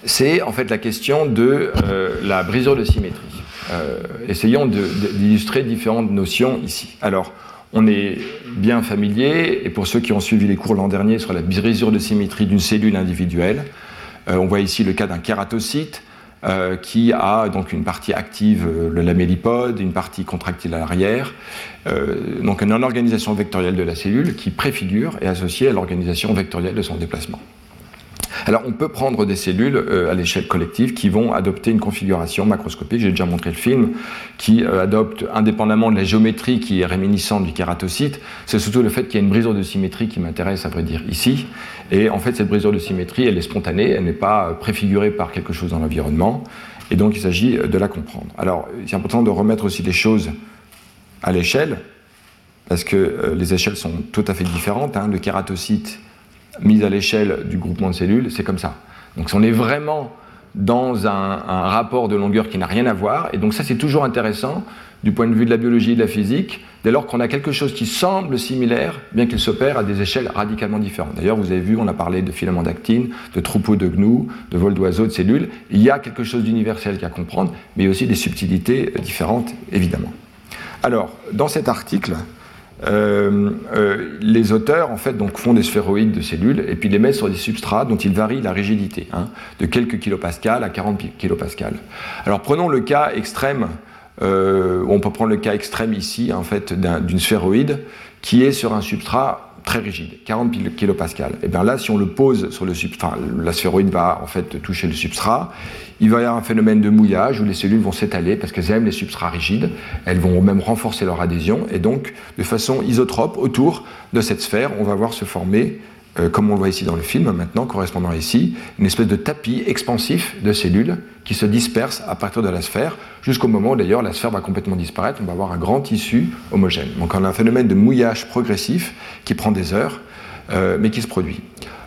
c'est en fait la question de la brisure de symétrie. essayons d'illustrer différentes notions ici. Alors, on est bien familier, et pour ceux qui ont suivi les cours l'an dernier sur la brisure de symétrie d'une cellule individuelle, euh, on voit ici le cas d'un kératocyte euh, qui a donc une partie active, euh, le lamellipode, une partie contractile à l'arrière, donc une organisation vectorielle de la cellule qui préfigure et associée à l'organisation vectorielle de son déplacement. Alors on peut prendre des cellules euh, à l'échelle collective qui vont adopter une configuration macroscopique, j'ai déjà montré le film, qui euh, adopte indépendamment de la géométrie qui est réminiscente du kératocyte, c'est surtout le fait qu'il y a une brisure de symétrie qui m'intéresse à vrai dire ici. Et en fait cette brisure de symétrie, elle est spontanée, elle n'est pas euh, préfigurée par quelque chose dans l'environnement, et donc il s'agit de la comprendre. Alors c'est important de remettre aussi les choses à l'échelle, parce que les échelles sont tout à fait différentes. Hein. Le kératocyte mise à l'échelle du groupement de cellules, c'est comme ça. Donc on est vraiment dans un, rapport de longueur qui n'a rien à voir. Et donc ça, c'est toujours intéressant du point de vue de la biologie et de la physique, dès lors qu'on a quelque chose qui semble similaire, bien qu'il s'opère à des échelles radicalement différentes. D'ailleurs, vous avez vu, on a parlé de filaments d'actine, de troupeaux de gnous, de vols d'oiseaux, de cellules. Il y a quelque chose d'universel qu'à comprendre, mais aussi des subtilités différentes, évidemment. Alors, dans cet article, euh, euh, les auteurs en fait donc font des sphéroïdes de cellules et puis les mettent sur des substrats dont ils varient la rigidité, hein, de quelques kilopascales à 40 kilopascales. Alors prenons le cas extrême, euh, on peut prendre le cas extrême ici en fait d'une sphéroïde qui est sur un substrat très rigide, 40 kilopascales. Et bien là, si on le pose sur le substrat, la sphéroïde va en fait toucher le substrat, il va y avoir un phénomène de mouillage où les cellules vont s'étaler parce qu'elles aiment les substrats rigides, elles vont même renforcer leur adhésion, et donc de façon isotrope autour de cette sphère, on va voir se former euh, comme on le voit ici dans le film maintenant, correspondant ici, une espèce de tapis expansif de cellules qui se dispersent à partir de la sphère, jusqu'au moment où d'ailleurs la sphère va complètement disparaître, on va avoir un grand tissu homogène. Donc on a un phénomène de mouillage progressif qui prend des heures, euh, mais qui se produit.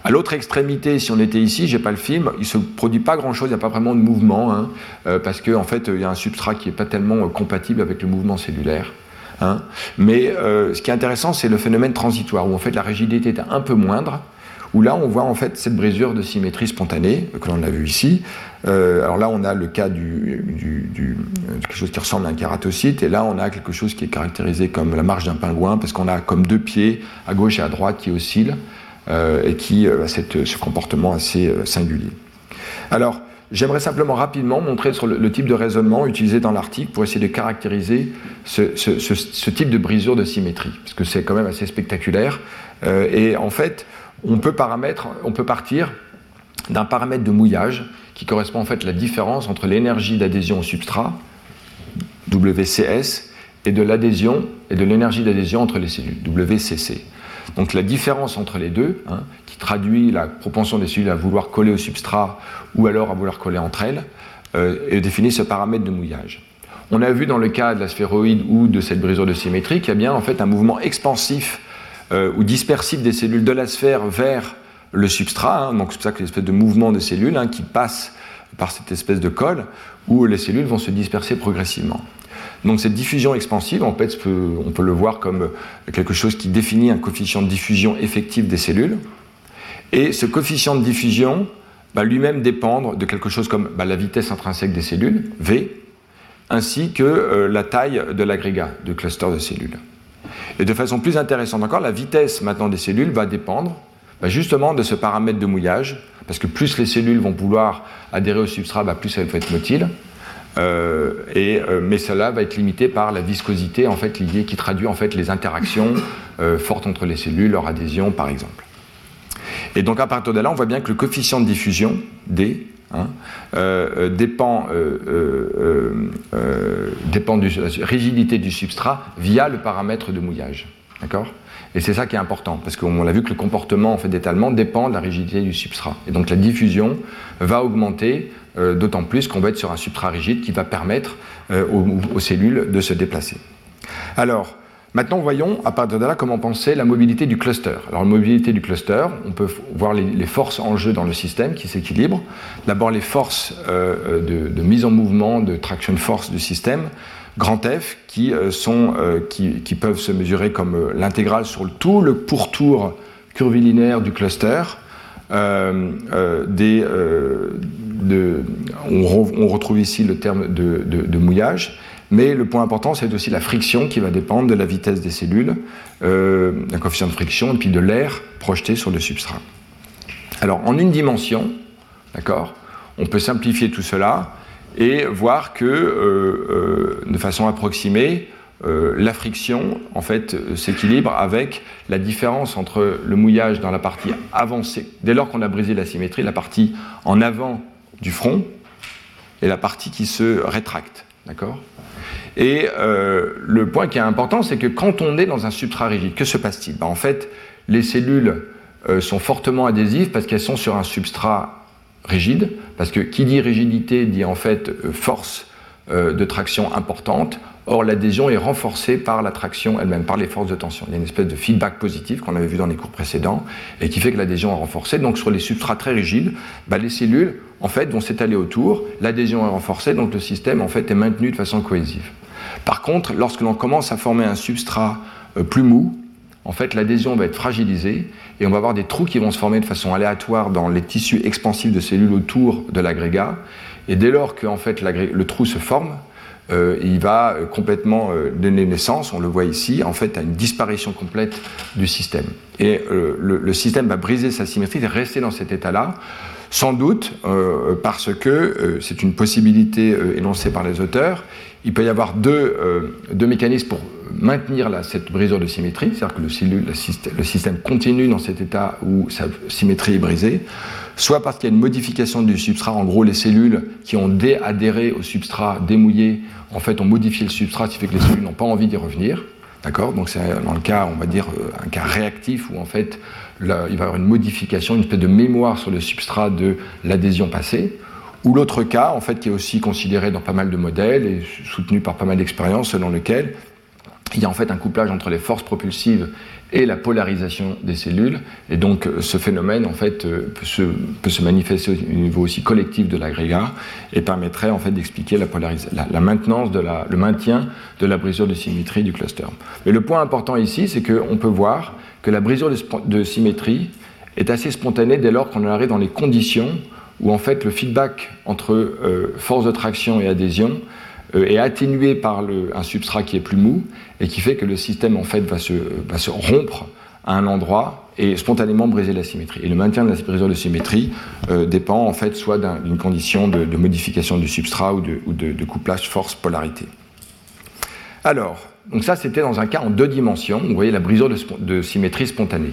À l'autre extrémité, si on était ici, j'ai pas le film, il se produit pas grand-chose, il n'y a pas vraiment de mouvement, hein, euh, parce qu'en en fait, il y a un substrat qui n'est pas tellement compatible avec le mouvement cellulaire. Hein. Mais euh, ce qui est intéressant, c'est le phénomène transitoire, où en fait la rigidité est un peu moindre, où là on voit en fait cette brisure de symétrie spontanée, que l'on a vu ici. Euh, alors là on a le cas du, du, quelque chose qui ressemble à un kératocyte, et là on a quelque chose qui est caractérisé comme la marche d'un pingouin, parce qu'on a comme deux pieds à gauche et à droite qui oscillent, euh, et qui a ce comportement assez singulier. Alors, J'aimerais simplement rapidement montrer le, type de raisonnement utilisé dans l'article pour essayer de caractériser ce, type de brisure de symétrie, parce que c'est quand même assez spectaculaire. Euh, et en fait, on peut, on peut partir d'un paramètre de mouillage qui correspond en fait à la différence entre l'énergie d'adhésion au substrat, WCS, et de l'adhésion et de l'énergie d'adhésion entre les cellules, WCC. Donc la différence entre les deux, hein, qui traduit la propension des cellules à vouloir coller au substrat ou alors à vouloir coller entre elles, euh, définit ce paramètre de mouillage. On a vu dans le cas de la sphéroïde ou de cette brisure de symétrie qu'il y a bien en fait un mouvement expansif euh, ou dispersif des cellules de la sphère vers le substrat, hein. donc c'est pour ça que l'espèce de mouvement de cellules hein, qui passe par cette espèce de colle où les cellules vont se disperser progressivement. Donc cette diffusion expansive, en fait, on peut le voir comme quelque chose qui définit un coefficient de diffusion effectif des cellules. Et ce coefficient de diffusion va lui-même dépendre de quelque chose comme bah, la vitesse intrinsèque des cellules, V, ainsi que euh, la taille de l'agrégat, de cluster de cellules. Et de façon plus intéressante encore, la vitesse maintenant des cellules va dépendre bah, justement de ce paramètre de mouillage, parce que plus les cellules vont vouloir adhérer au substrat, bah, plus elles vont être motiles. Euh, et, euh, mais cela va être limité par la viscosité en fait liée qui traduit en fait les interactions euh, fortes entre les cellules, leur adhésion par exemple. Et donc à partir de là, on voit bien que le coefficient de diffusion D hein, dépend, dépend de la rigidité du substrat via le paramètre de mouillage. D'accord? Et c'est ça qui est important, parce qu'on l'a vu que le comportement en fait, d'étalement dépend de la rigidité du substrat. Et donc la diffusion va augmenter euh, d'autant plus qu'on va être sur un substrat rigide qui va permettre euh, aux, cellules de se déplacer. Alors, maintenant voyons à partir de là comment penser la mobilité du cluster. Alors la mobilité du cluster, on peut voir les, forces en jeu dans le système qui s'équilibrent. D'abord les forces euh, de, mise en mouvement, de traction force du système, grand F, qui, sont, qui, peuvent se mesurer comme l'intégrale sur tout le pourtour curvilinéaire du cluster. on, retrouve ici le terme de, mouillage, mais le point important, c'est aussi la friction qui va dépendre de la vitesse des cellules, euh, d'un coefficient de friction, et puis de l'air projeté sur le substrat. Alors, en une dimension, d'accord, on peut simplifier tout cela et voir que, euh, euh, de façon approximée, la friction, en fait, s'équilibre avec la différence entre le mouillage dans la partie avancée, dès lors qu'on a brisé la symétrie, la partie en avant du front et la partie qui se rétracte. D'accord? Et euh, le point qui est important, c'est que quand on est dans un substrat rigide, que se passe-t-il? Ben, En fait, les cellules euh, sont fortement adhésives parce qu'elles sont sur un substrat rigide, parce que qui dit rigidité dit en fait euh, force de traction importante. Or, l'adhésion est renforcée par la traction elle-même, par les forces de tension. Il y a une espèce de feedback positif qu'on avait vu dans les cours précédents et qui fait que l'adhésion est renforcée. Donc, sur les substrats très rigides, bah, les cellules en fait, vont s'étaler autour, l'adhésion est renforcée, donc le système en fait, est maintenu de façon cohésive. Par contre, lorsque l'on commence à former un substrat plus mou, en fait, l'adhésion va être fragilisée et on va avoir des trous qui vont se former de façon aléatoire dans les tissus expansifs de cellules autour de l'agrégat. Et dès lors que en fait, le trou se forme, euh, il va euh, complètement euh, donner naissance, on le voit ici, en fait, à une disparition complète du système. Et le, système va briser sa symétrie et rester dans cet état-là, sans doute parce que c'est une possibilité énoncée par les auteurs. Il peut y avoir deux, deux mécanismes pour maintenir cette brisure de symétrie, c'est-à-dire que le, système continue dans cet état où sa symétrie est brisée, soit parce qu'il y a une modification du substrat, en gros les cellules qui ont adhéré au substrat démouillé, en fait ont modifié le substrat, ce qui fait que les cellules n'ont pas envie d'y revenir. D'accord? Donc c'est dans le cas, on va dire, euh, un cas réactif où en fait il va y avoir une modification, une espèce de mémoire sur le substrat de l'adhésion passée. Ou l'autre cas, en fait, qui est aussi considéré dans pas mal de modèles et soutenu par pas mal d'expériences, selon lequel il y a en fait un couplage entre les forces propulsives et la polarisation des cellules. Et donc euh, ce phénomène en fait euh, peut se, manifester au niveau aussi collectif de l'agrégat et permettrait en fait d'expliquer la, la, maintenance de la, le maintien de la brisure de symétrie du cluster. Mais le point important ici, c'est qu'on peut voir que la brisure de, symétrie est assez spontanée dès lors qu'on arrive dans les conditions où en fait le feedback entre euh, force de traction et adhésion est atténué par un substrat qui est plus mou et qui fait que le système en fait va se, se rompre à un endroit et spontanément briser la symétrie. Et le maintien de la brisure de symétrie euh, dépend en fait soit d'une condition de, modification du substrat ou de, couplage force-polarité. Alors, donc ça c'était dans un cas en deux dimensions, vous voyez la brisure de, symétrie spontanée.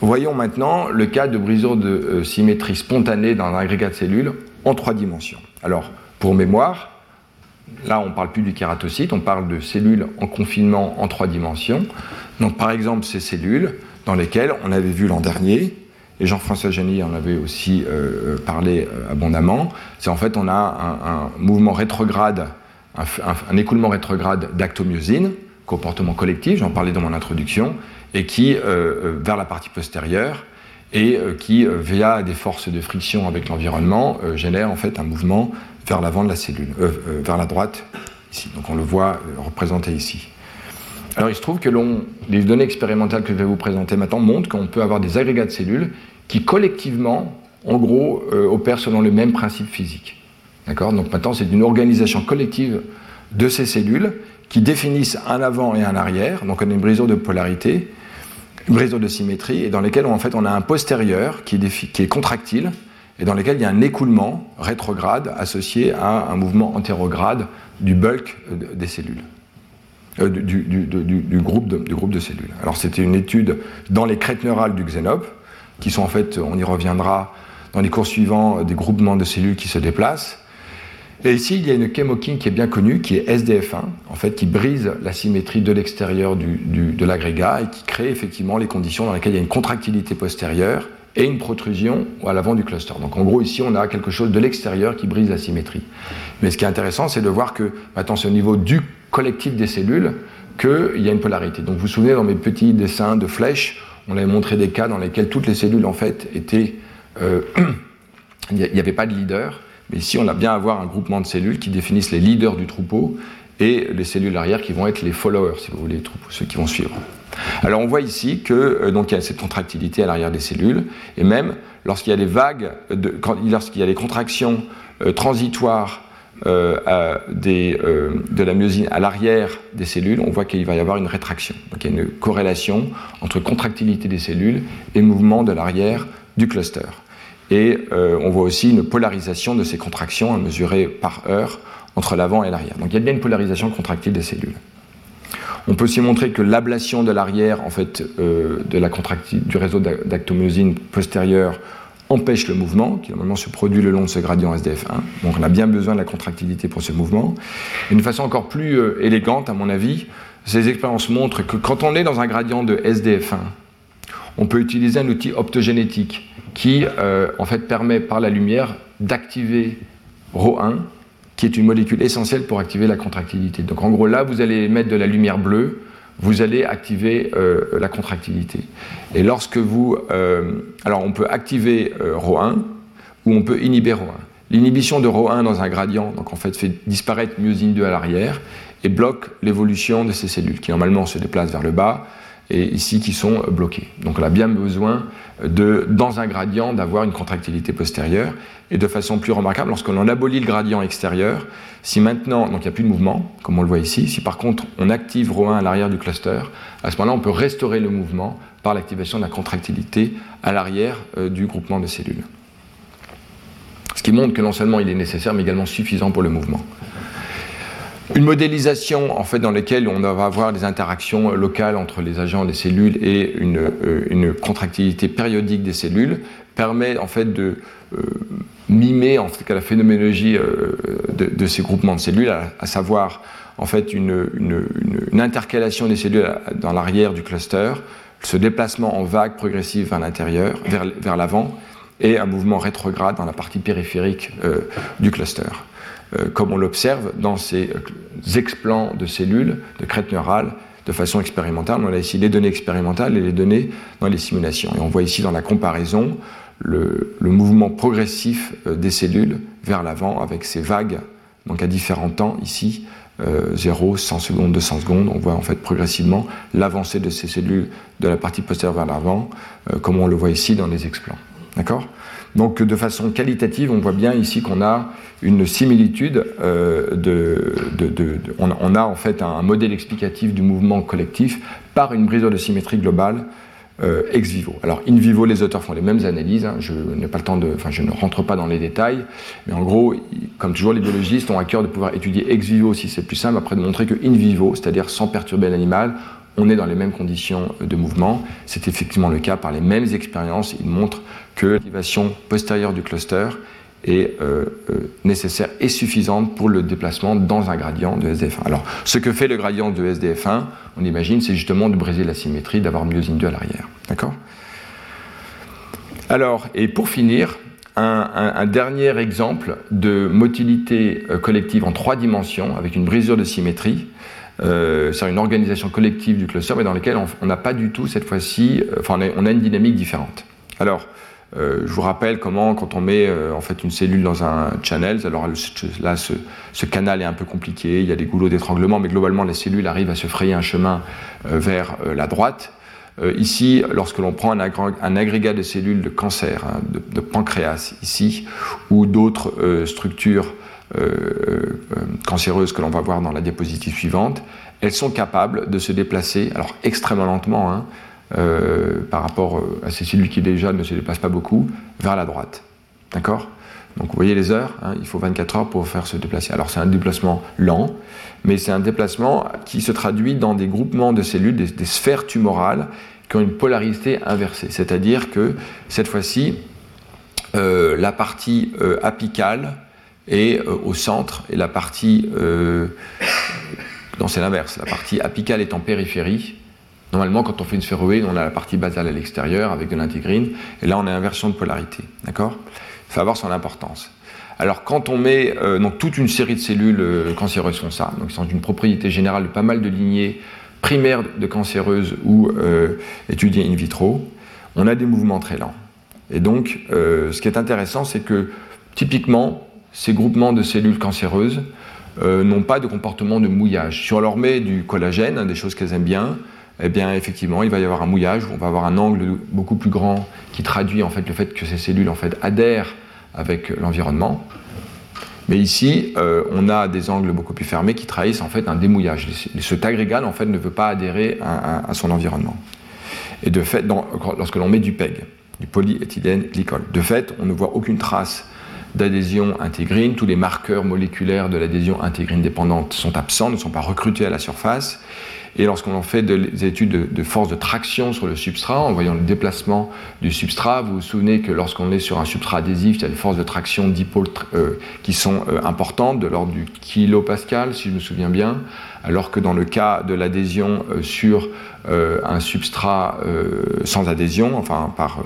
Voyons maintenant le cas de brisure de euh, symétrie spontanée dans un agrégat de cellules en trois dimensions. Alors, pour mémoire, Là, on ne parle plus du kératocyte, on parle de cellules en confinement en trois dimensions. Donc, par exemple, ces cellules dans lesquelles on avait vu l'an dernier, et Jean-François Jenny en avait aussi euh, parlé euh, abondamment, c'est en fait on a un, mouvement rétrograde, un, écoulement rétrograde d'actomyosine, comportement collectif, j'en parlais dans mon introduction, et qui, euh, vers la partie postérieure, et qui, via des forces de friction avec l'environnement, génère en fait un mouvement vers l'avant de la cellule, euh, euh, vers la droite, ici. Donc on le voit euh, représenté ici. Alors il se trouve que les données expérimentales que je vais vous présenter maintenant montrent qu'on peut avoir des agrégats de cellules qui collectivement, en gros, opèrent selon le même principe physique. D'accord? Donc maintenant c'est une organisation collective de ces cellules qui définissent un avant et un arrière. Donc on a une brisure de polarité, une brisure de symétrie, et dans lesquelles en fait on a un postérieur qui est, qui est contractile, et dans lesquels il y a un écoulement rétrograde associé à un mouvement antérograde du bulk des cellules, euh, du, groupe de, cellules. Alors c'était une étude dans les crêtes neurales du xénope, qui sont en fait, on y reviendra dans les cours suivants, des groupements de cellules qui se déplacent. Et ici, il y a une chémokine qui est bien connue, qui est SDF1, en fait, qui brise la symétrie de l'extérieur de l'agrégat et qui crée effectivement les conditions dans lesquelles il y a une contractilité postérieure et une protrusion à l'avant du cluster. Donc en gros, ici, on a quelque chose de l'extérieur qui brise la symétrie. Mais ce qui est intéressant, c'est de voir que maintenant, c'est au niveau du collectif des cellules qu'il y a une polarité. Donc vous vous souvenez, dans mes petits dessins de flèches, on avait montré des cas dans lesquels toutes les cellules, en fait, étaient... Euh, il n'y avait pas de leader, mais ici, on a bien à voir un groupement de cellules qui définissent les leaders du troupeau et les cellules arrière qui vont être les followers, si vous voulez, ceux qui vont suivre. Alors on voit ici que euh, donc il y a cette contractilité à l'arrière des cellules, et même lorsqu'il y a des vagues, lorsqu'il y a des contractions euh, transitoires euh, de la myosine à l'arrière des cellules, on voit qu'il va y avoir une rétraction. Donc il y a une corrélation entre contractilité des cellules et mouvement de l'arrière du cluster. Et on voit aussi une polarisation de ces contractions à mesurer par heure entre l'avant et l'arrière. Donc il y a bien une polarisation contractile des cellules. On peut aussi montrer que l'ablation de l'arrière, en fait, euh, de la du réseau d'actomyosine postérieure empêche le mouvement, qui normalement se produit le long de ce gradient SDF1. Donc on a bien besoin de la contractilité pour ce mouvement. D'une façon encore plus euh, élégante, à mon avis, ces expériences montrent que quand on est dans un gradient de SDF1, on peut utiliser un outil optogénétique qui, euh, en fait, permet par la lumière d'activer ρ1 qui est une molécule essentielle pour activer la contractilité. Donc en gros, là, vous allez mettre de la lumière bleue, vous allez activer euh, la contractilité. Et lorsque vous... Euh, alors on peut activer euh, Rho1 ou on peut inhiber Rho1. L'inhibition de Rho1 dans un gradient, donc en fait, fait disparaître myosine 2 à l'arrière et bloque l'évolution de ces cellules qui normalement se déplacent vers le bas et ici qui sont bloquées. Donc on a bien besoin de, dans un gradient d'avoir une contractilité postérieure et de façon plus remarquable, lorsqu'on abolit le gradient extérieur, si maintenant, donc il n'y a plus de mouvement, comme on le voit ici, si par contre on active Rho1 à l'arrière du cluster, à ce moment-là on peut restaurer le mouvement par l'activation de la contractilité à l'arrière euh, du groupement de cellules. Ce qui montre que non seulement il est nécessaire, mais également suffisant pour le mouvement. Une modélisation en fait dans laquelle on va avoir des interactions locales entre les agents des cellules et une, euh, contractilité périodique des cellules permet en fait de euh, mimer en fait la phénoménologie euh, de, ces groupements de cellules, à, savoir en fait une, intercalation des cellules dans l'arrière du cluster, ce déplacement en vague progressive vers l'intérieur, vers, l'avant, et un mouvement rétrograde dans la partie périphérique du cluster. Euh, comme on l'observe dans ces euh, explants de cellules, de crête neurale, de façon expérimentale. On a ici les données expérimentales et les données dans les simulations. Et on voit ici dans la comparaison le, mouvement progressif euh, des cellules vers l'avant avec ces vagues, donc à différents temps ici, 0, 100 secondes, 200 secondes. On voit en fait progressivement l'avancée de ces cellules de la partie postérieure vers l'avant, comme on le voit ici dans les explants. D'accord? Donc de façon qualitative, on voit bien ici qu'on a une similitude euh, on, a en fait un, modèle explicatif du mouvement collectif par une brisure de symétrie globale euh, ex vivo. Alors in vivo, les auteurs font les mêmes analyses. Hein. je n'ai pas le temps de, je ne rentre pas dans les détails, mais en gros, comme toujours, les biologistes ont à cœur de pouvoir étudier ex vivo si c'est plus simple, après de montrer que in vivo, c'est-à-dire sans perturber l'animal, on est dans les mêmes conditions de mouvement. C'est effectivement le cas par les mêmes expériences. Ils montrent que l'activation postérieure du cluster est euh, euh, nécessaire et suffisante pour le déplacement dans un gradient de SDF1. Alors, ce que fait le gradient de SDF1, on imagine, c'est justement de briser la symétrie, d'avoir myosine 2 à l'arrière. D'accord? Alors, et pour finir, un, dernier exemple de motilité euh, collective en trois dimensions, avec une brisure de symétrie, c'est une organisation collective du cluster, mais dans laquelle on n'a pas du tout cette fois-ci, enfin on a, une dynamique différente. Alors, euh, je vous rappelle comment, quand on met euh, en fait une cellule dans un channel, alors là ce, canal est un peu compliqué, il y a des goulots d'étranglement, mais globalement les cellules arrivent à se frayer un chemin euh, vers la droite. ici, lorsque l'on prend un, agrégat de cellules de cancer, hein, de, pancréas ici, ou d'autres structures cancéreuses que l'on va voir dans la diapositive suivante, elles sont capables de se déplacer, alors extrêmement lentement, hein, euh, par rapport euh, à ces cellules qui déjà ne se déplacent pas beaucoup, vers la droite. D'accord? Donc vous voyez les heures, hein, il faut 24 heures pour faire se déplacer. Alors c'est un déplacement lent, mais c'est un déplacement qui se traduit dans des groupements de cellules, des, sphères tumorales qui ont une polarité inversée. C'est-à-dire que cette fois-ci, euh, la partie apicale est au centre et la partie... non, c'est l'inverse. La partie apicale est en périphérie Normalement, quand on fait une sphéroïde, on a la partie basale à l'extérieur avec de l'intégrine, et là on a inversion de polarité. D'accord? Il faut avoir son importance. Alors quand on met euh, donc, toute une série de cellules euh, cancéreuses font ça, donc sont une propriété générale de pas mal de lignées primaires de cancéreuses ou euh, étudiées in vitro, on a des mouvements très lents. Et donc ce qui est intéressant, c'est que typiquement, ces groupements de cellules cancéreuses n'ont pas de comportement de mouillage. Si on leur met du collagène, hein, des choses qu'elles aiment bien, eh bien effectivement, il va y avoir un mouillage, on va avoir un angle beaucoup plus grand qui traduit en fait le fait que ces cellules en fait adhèrent avec l'environnement. Mais ici, euh, on a des angles beaucoup plus fermés qui trahissent en fait un démouillage. Ce agrégat en fait ne veut pas adhérer à, son environnement. Et de fait, lorsque l'on met du PEG, du polyéthylène glycol, de fait, on ne voit aucune trace d'adhésion intégrine. Tous les marqueurs moléculaires de l'adhésion intégrine dépendante sont absents, ne sont pas recrutés à la surface. Et lorsqu'on fait des études de, force de traction sur le substrat, en voyant le déplacement du substrat, vous vous souvenez que lorsqu'on est sur un substrat adhésif, il y a des forces de traction dipôle euh, qui sont euh, importantes, de l'ordre du kilopascal, si je me souviens bien, alors que dans le cas de l'adhésion euh, sur un substrat sans adhésion, enfin par,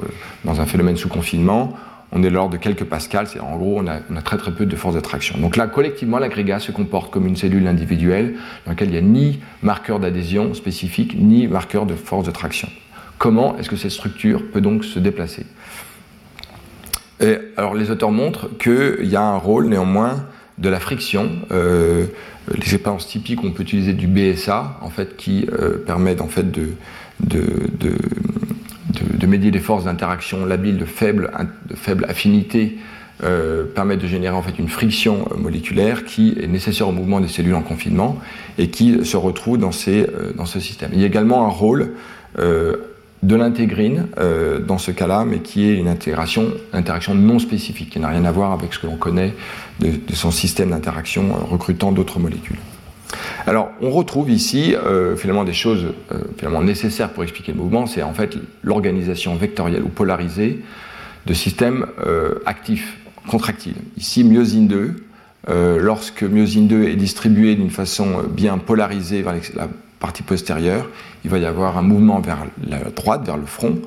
dans un phénomène sous confinement, on est de l'ordre de quelques pascals, c'est en gros on a, très très peu de force d'attraction. Donc là, collectivement, l'agrégat se comporte comme une cellule individuelle dans laquelle il n'y a ni marqueur d'adhésion spécifique, ni marqueur de force de traction. Comment est-ce que cette structure peut donc se déplacer? Et Alors les auteurs montrent qu'il y a un rôle néanmoins de la friction. Euh, les expériences typiques, on peut utiliser du BSA, en fait, qui euh, permet en fait, de, de, médier des forces d'interaction labiles de faible, affinité, euh, permettent de générer en fait une friction moléculaire qui est nécessaire au mouvement des cellules en confinement et qui se retrouve dans, euh, ce système. Il y a également un rôle euh, de l'intégrine euh, dans ce cas-là, mais qui est une interaction non spécifique, qui n'a rien à voir avec ce que l'on connaît de, son système d'interaction euh, recrutant d'autres molécules. Alors, on retrouve ici euh, finalement des choses euh, nécessaires pour expliquer le mouvement, c'est en fait l'organisation vectorielle ou polarisée de systèmes euh, actifs, contractiles. Ici, myosine 2, lorsque myosine 2 est distribuée d'une façon bien polarisée vers la partie postérieure, il va y avoir un mouvement vers la droite, vers le front,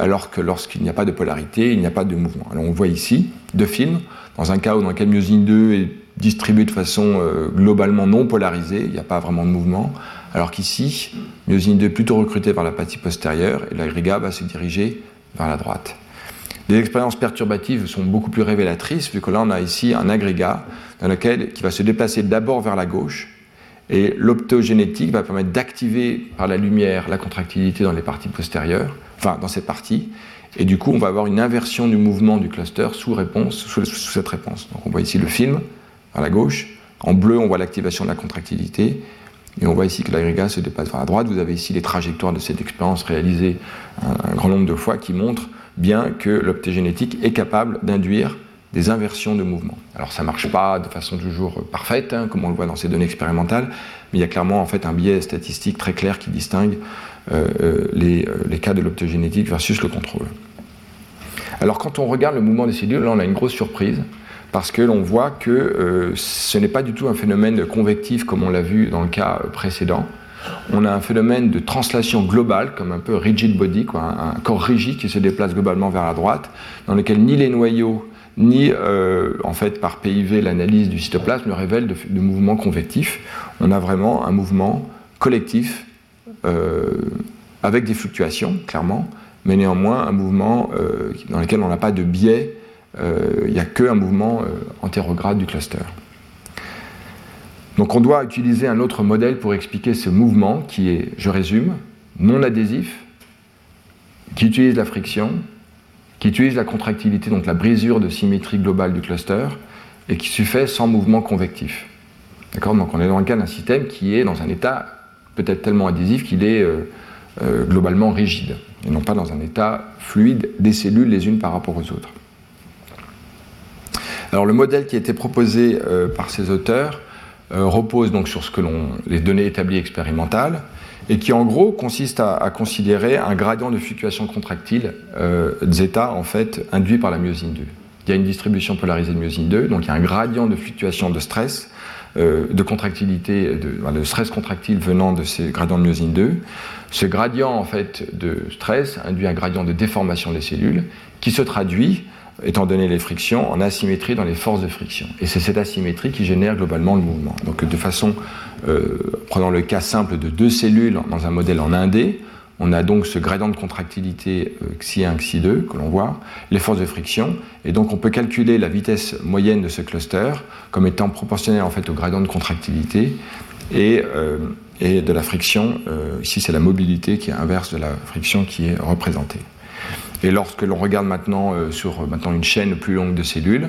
alors que lorsqu'il n'y a pas de polarité, il n'y a pas de mouvement. Alors on voit ici deux films, dans un cas où dans lequel myosine 2 est distribué de façon euh, globalement non polarisée, il n'y a pas vraiment de mouvement, alors qu'ici, myosine 2 est plutôt recrutée vers la partie postérieure et l'agrégat va se diriger vers la droite. Les expériences perturbatives sont beaucoup plus révélatrices, vu que là on a ici un agrégat dans lequel, qui va se déplacer d'abord vers la gauche, et l'optogénétique va permettre d'activer par la lumière la contractilité dans les parties postérieures, enfin dans cette partie, et du coup on va avoir une inversion du mouvement du cluster sous, réponse, sous cette réponse. Donc on voit ici le film à la gauche, en bleu on voit l'activation de la contractilité, et on voit ici que l'agrégat se dépasse vers la droite. Vous avez ici les trajectoires de cette expérience réalisées un, grand nombre de fois qui montrent bien que l'optogénétique est capable d'induire des inversions de mouvement. Alors ça ne marche pas de façon toujours parfaite, hein, comme on le voit dans ces données expérimentales, mais il y a clairement en fait un biais statistique très clair qui distingue euh, les, euh, les, cas de l'optogénétique versus le contrôle. Alors quand on regarde le mouvement des cellules, là on a une grosse surprise, parce que l'on voit que euh, ce n'est pas du tout un phénomène convectif comme on l'a vu dans le cas précédent. On a un phénomène de translation globale, comme un peu rigid body, quoi, un, corps rigide qui se déplace globalement vers la droite, dans lequel ni les noyaux ni euh, en fait par PIV l'analyse du cytoplasme ne révèle de, de, mouvement convectif. On a vraiment un mouvement collectif euh, avec des fluctuations, clairement, mais néanmoins un mouvement euh, dans lequel on n'a pas de biais, il n'y a qu'un mouvement antérograde du cluster. Donc on doit utiliser un autre modèle pour expliquer ce mouvement qui est, je résume, non adhésif, qui utilise la friction, qui utilise la contractilité, donc la brisure de symétrie globale du cluster, et qui se fait sans mouvement convectif. D'accord? Donc on est dans le cas d'un système qui est dans un état peut-être tellement adhésif qu'il est euh, euh, globalement rigide, et non pas dans un état fluide des cellules les unes par rapport aux autres. Alors le modèle qui a été proposé euh, par ces auteurs euh, repose donc sur ce que l'on, les données établies expérimentales, et qui en gros consiste à, considérer un gradient de fluctuation contractile euh, zeta en fait induit par la myosine 2. Il y a une distribution polarisée de myosine 2, donc il y a un gradient de fluctuation de stress, euh, de contractilité, de, de, stress contractile venant de ces gradients de myosine 2. Ce gradient en fait de stress induit un gradient de déformation des cellules qui se traduit étant donné les frictions, en asymétrie dans les forces de friction. Et c'est cette asymétrie qui génère globalement le mouvement. Donc de façon, euh, prenons le cas simple de deux cellules dans un modèle en 1D, on a donc ce gradient de contractilité euh, xi1, xi2 que l'on voit, les forces de friction, et donc on peut calculer la vitesse moyenne de ce cluster comme étant proportionnelle en fait au gradient de contractilité et, euh, et de la friction, euh, ici c'est la mobilité qui est inverse de la friction qui est représentée. Et lorsque l'on regarde maintenant euh, sur maintenant une chaîne plus longue de cellules,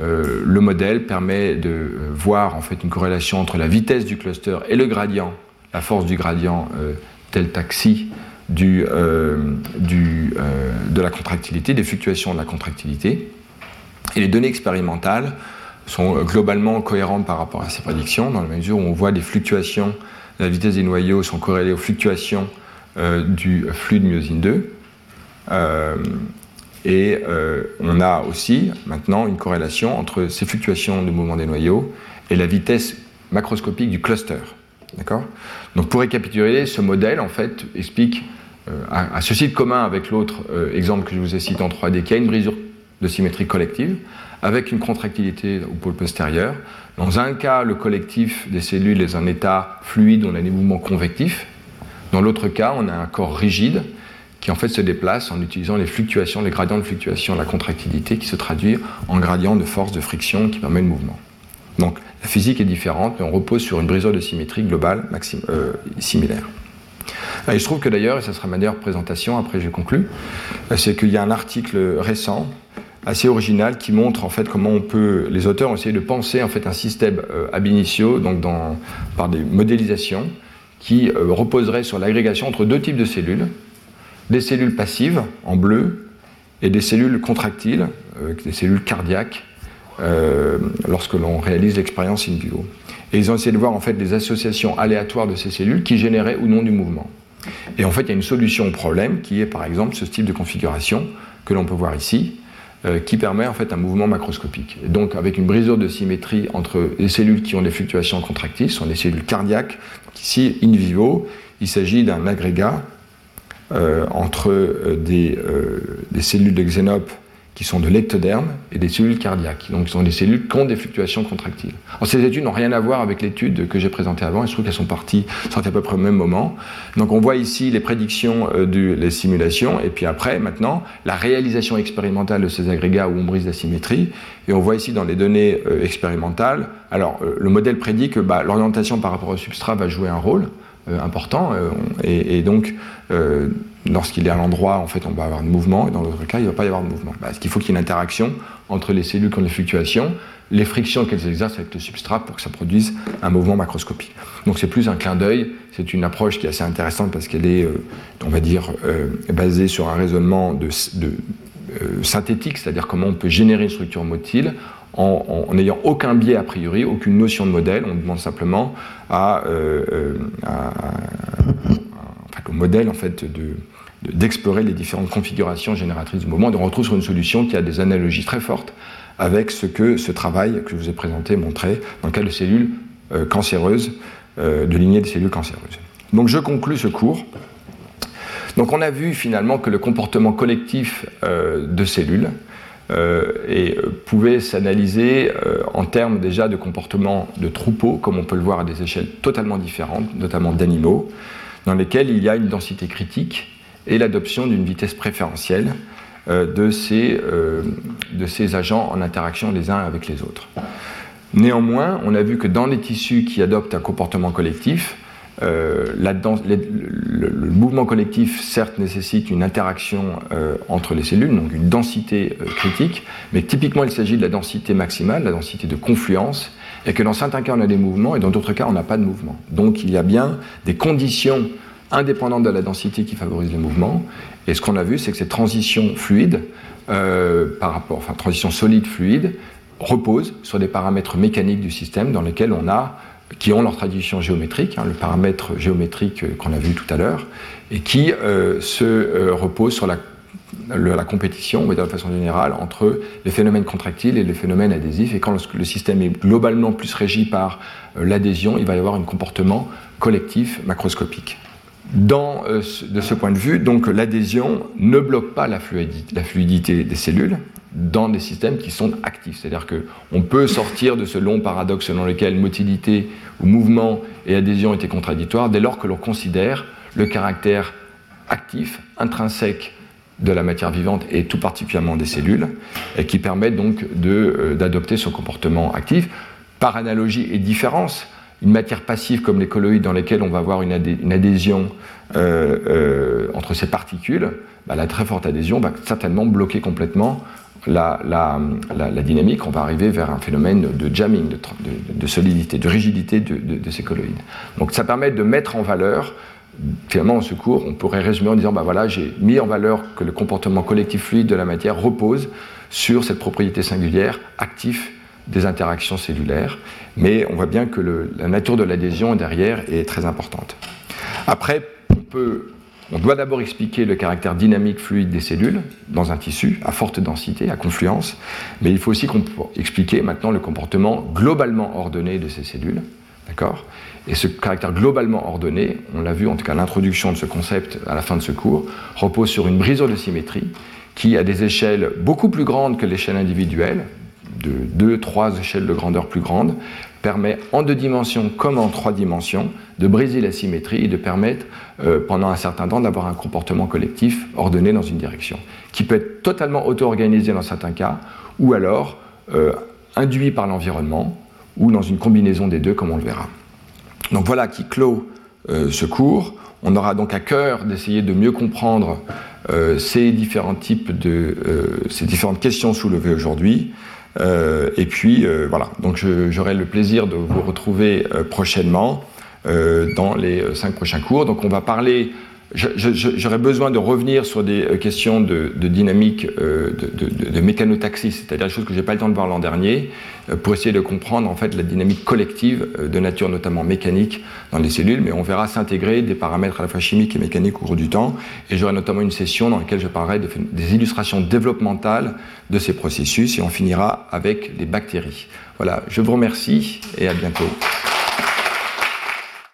euh, le modèle permet de euh, voir en fait une corrélation entre la vitesse du cluster et le gradient, la force du gradient euh, delta xi de la contractilité, des fluctuations de la contractilité. Et les données expérimentales sont globalement cohérentes par rapport à ces prédictions, dans la mesure où on voit des fluctuations, la vitesse des noyaux sont corrélées aux fluctuations du flux de myosine 2. Euh, et euh, on a aussi maintenant une corrélation entre ces fluctuations de mouvement des noyaux et la vitesse macroscopique du cluster. D'accord? Donc pour récapituler, ce modèle en fait explique euh, à, à, commun avec l'autre euh, exemple que je vous ai cité en 3D qu'il y a une brisure de symétrie collective, avec une contractilité au pôle postérieur. Dans un cas, le collectif des cellules est en état fluide, on a des mouvements convectifs. Dans l'autre cas, on a un corps rigide qui en fait se déplace en utilisant les fluctuations, les gradients de fluctuation la contractilité qui se traduit en gradient de force de friction qui permet le mouvement. Donc la physique est différente, mais on repose sur une brisure de symétrie globale euh, similaire. il se trouve que d'ailleurs, et ce sera ma dernière présentation, après je conclue, euh, c'est qu'il y a un article récent assez original qui montre en fait comment on peut, les auteurs ont essayé de penser en fait un système euh, ab initio, donc par des modélisations qui reposerait sur l'agrégation entre deux types de cellules, des cellules passives en bleu et des cellules contractiles, des cellules cardiaques euh, lorsque l'on réalise l'expérience in vivo. Et ils ont essayé de voir en fait des associations aléatoires de ces cellules qui généraient ou non du mouvement. Et en fait, il y a une solution au problème qui est par exemple ce type de configuration que l'on peut voir ici, euh, qui permet en fait un mouvement macroscopique. Et donc avec une brisure de symétrie entre les cellules qui ont des fluctuations contractiles, ce sont des cellules cardiaques. ici, in vivo, il s'agit d'un agrégat euh, entre des, des, cellules de xénope qui sont de l'ectoderme et des cellules cardiaques. Donc, ce sont des cellules qui ont des fluctuations contractiles. Ces études n'ont rien à voir avec l'étude que j'ai présentée avant. Il se trouve qu'elles sont parties, sorties à peu près au même moment. Donc, on voit ici les prédictions euh, des simulations, et puis après, maintenant, la réalisation expérimentale de ces agrégats où on brise la symétrie. Et on voit ici dans les données euh, expérimentales, alors, euh, le modèle prédit que bah, l'orientation par rapport au substrat va jouer un rôle. Important et, donc lorsqu'il est à l'endroit, en fait, on va avoir un mouvement, et dans l'autre cas, il ne va pas y avoir de mouvement. Parce qu'il faut qu'il y ait une interaction entre les cellules qui ont des fluctuations, les frictions qu'elles exercent avec le substrat pour que ça produise un mouvement macroscopique. Donc c'est plus un clin d'œil, c'est une approche qui est assez intéressante parce qu'elle est, euh, on va dire, euh, basée sur un raisonnement de, euh, synthétique, c'est-à-dire comment on peut générer une structure motile en n'ayant aucun biais a priori, aucune notion de modèle, on demande simplement au modèle en fait de, d'explorer les différentes configurations génératrices du mouvement. Et on retrouve sur une solution qui a des analogies très fortes avec ce que ce travail que je vous ai présenté montrait dans le cas de cellules euh, cancéreuses, euh, de lignées de cellules cancéreuses. Donc je conclus ce cours. Donc on a vu finalement que le comportement collectif euh, de cellules et, pouvait s'analyser en termes déjà de comportement de troupeaux, comme on peut le voir à des échelles totalement différentes, notamment d'animaux, dans lesquels il y a une densité critique et l'adoption d'une vitesse préférentielle euh, de, ces, euh, de ces agents en interaction les uns avec les autres. Néanmoins, on a vu que dans les tissus qui adoptent un comportement collectif, euh, le, mouvement collectif, certes, nécessite une interaction entre les cellules, donc une densité critique, mais typiquement, il s'agit de la densité maximale, la densité de confluence, et que dans certains cas, on a des mouvements, et dans d'autres cas, on n'a pas de mouvement. Donc, il y a bien des conditions indépendante de la densité qui favorise le mouvement. Et ce qu'on a vu, c'est que ces transitions fluides, euh, par rapport, enfin transitions solides fluides, reposent sur des paramètres mécaniques du système dans lesquels on a qui ont leur tradition géométrique, hein, le paramètre géométrique euh, qu'on a vu tout à l'heure, et qui euh, se reposent sur la, compétition, dire de façon générale, entre les phénomènes contractiles et les phénomènes adhésifs. Et quand le système est globalement plus régi par l'adhésion, il va y avoir un comportement collectif macroscopique. Euh, de ce point de vue, donc l'adhésion ne bloque pas la fluidité, des cellules dans des systèmes qui sont actifs. C'est-à-dire qu'on peut sortir de ce long paradoxe selon lequel motilité ou mouvement et adhésion étaient contradictoires dès lors que l'on considère le caractère actif, intrinsèque de la matière vivante et tout particulièrement des cellules, et qui permet donc euh, d'adopter ce comportement actif. Par analogie et différence, une matière passive comme les colloïdes dans lesquels on va avoir une, adhésion euh, euh, entre ces particules, bah, la très forte adhésion va certainement bloquer complètement la, dynamique. On va arriver vers un phénomène de jamming, de, solidité, de rigidité de, ces colloïdes. Donc ça permet de mettre en valeur, finalement en ce cours, on pourrait résumer en disant, bah voilà, j'ai mis en valeur que le comportement collectif fluide de la matière repose sur cette propriété singulière, actif des interactions cellulaires, mais on voit bien que la nature de l'adhésion derrière est très importante. Après, on, peut, on doit d'abord expliquer le caractère dynamique fluide des cellules dans un tissu à forte densité, à confluence, mais il faut aussi expliquer maintenant le comportement globalement ordonné de ces cellules. D'accord? Et ce caractère globalement ordonné, on l'a vu en tout cas l'introduction de ce concept à la fin de ce cours, repose sur une brisure de symétrie qui, à des échelles beaucoup plus grandes que l'échelle individuelle, de deux, trois échelles de grandeur plus grandes, permet en deux dimensions comme en trois dimensions de briser la symétrie et de permettre euh, pendant un certain temps d'avoir un comportement collectif ordonné dans une direction, qui peut être totalement auto-organisé dans certains cas, ou alors euh, induit par l'environnement, ou dans une combinaison des deux comme on le verra. Donc voilà qui clôt euh, ce cours. On aura donc à cœur d'essayer de mieux comprendre ces différents types de ces différentes questions soulevées aujourd'hui. Euh, et puis euh, voilà, donc j'aurai le plaisir de vous retrouver euh, prochainement dans les cinq prochains cours. Donc on va parler J'aurais besoin de revenir sur des euh, questions de, dynamique euh, de, mécanotaxie, c'est-à-dire des choses que je n'ai pas le temps de voir l'an dernier, euh, pour essayer de comprendre en fait la dynamique collective de nature notamment mécanique dans les cellules, mais on verra s'intégrer des paramètres à la fois chimiques et mécaniques au cours du temps, et j'aurai notamment une session dans laquelle je parlerai des illustrations développementales de ces processus, et on finira avec les bactéries. Voilà, je vous remercie et à bientôt.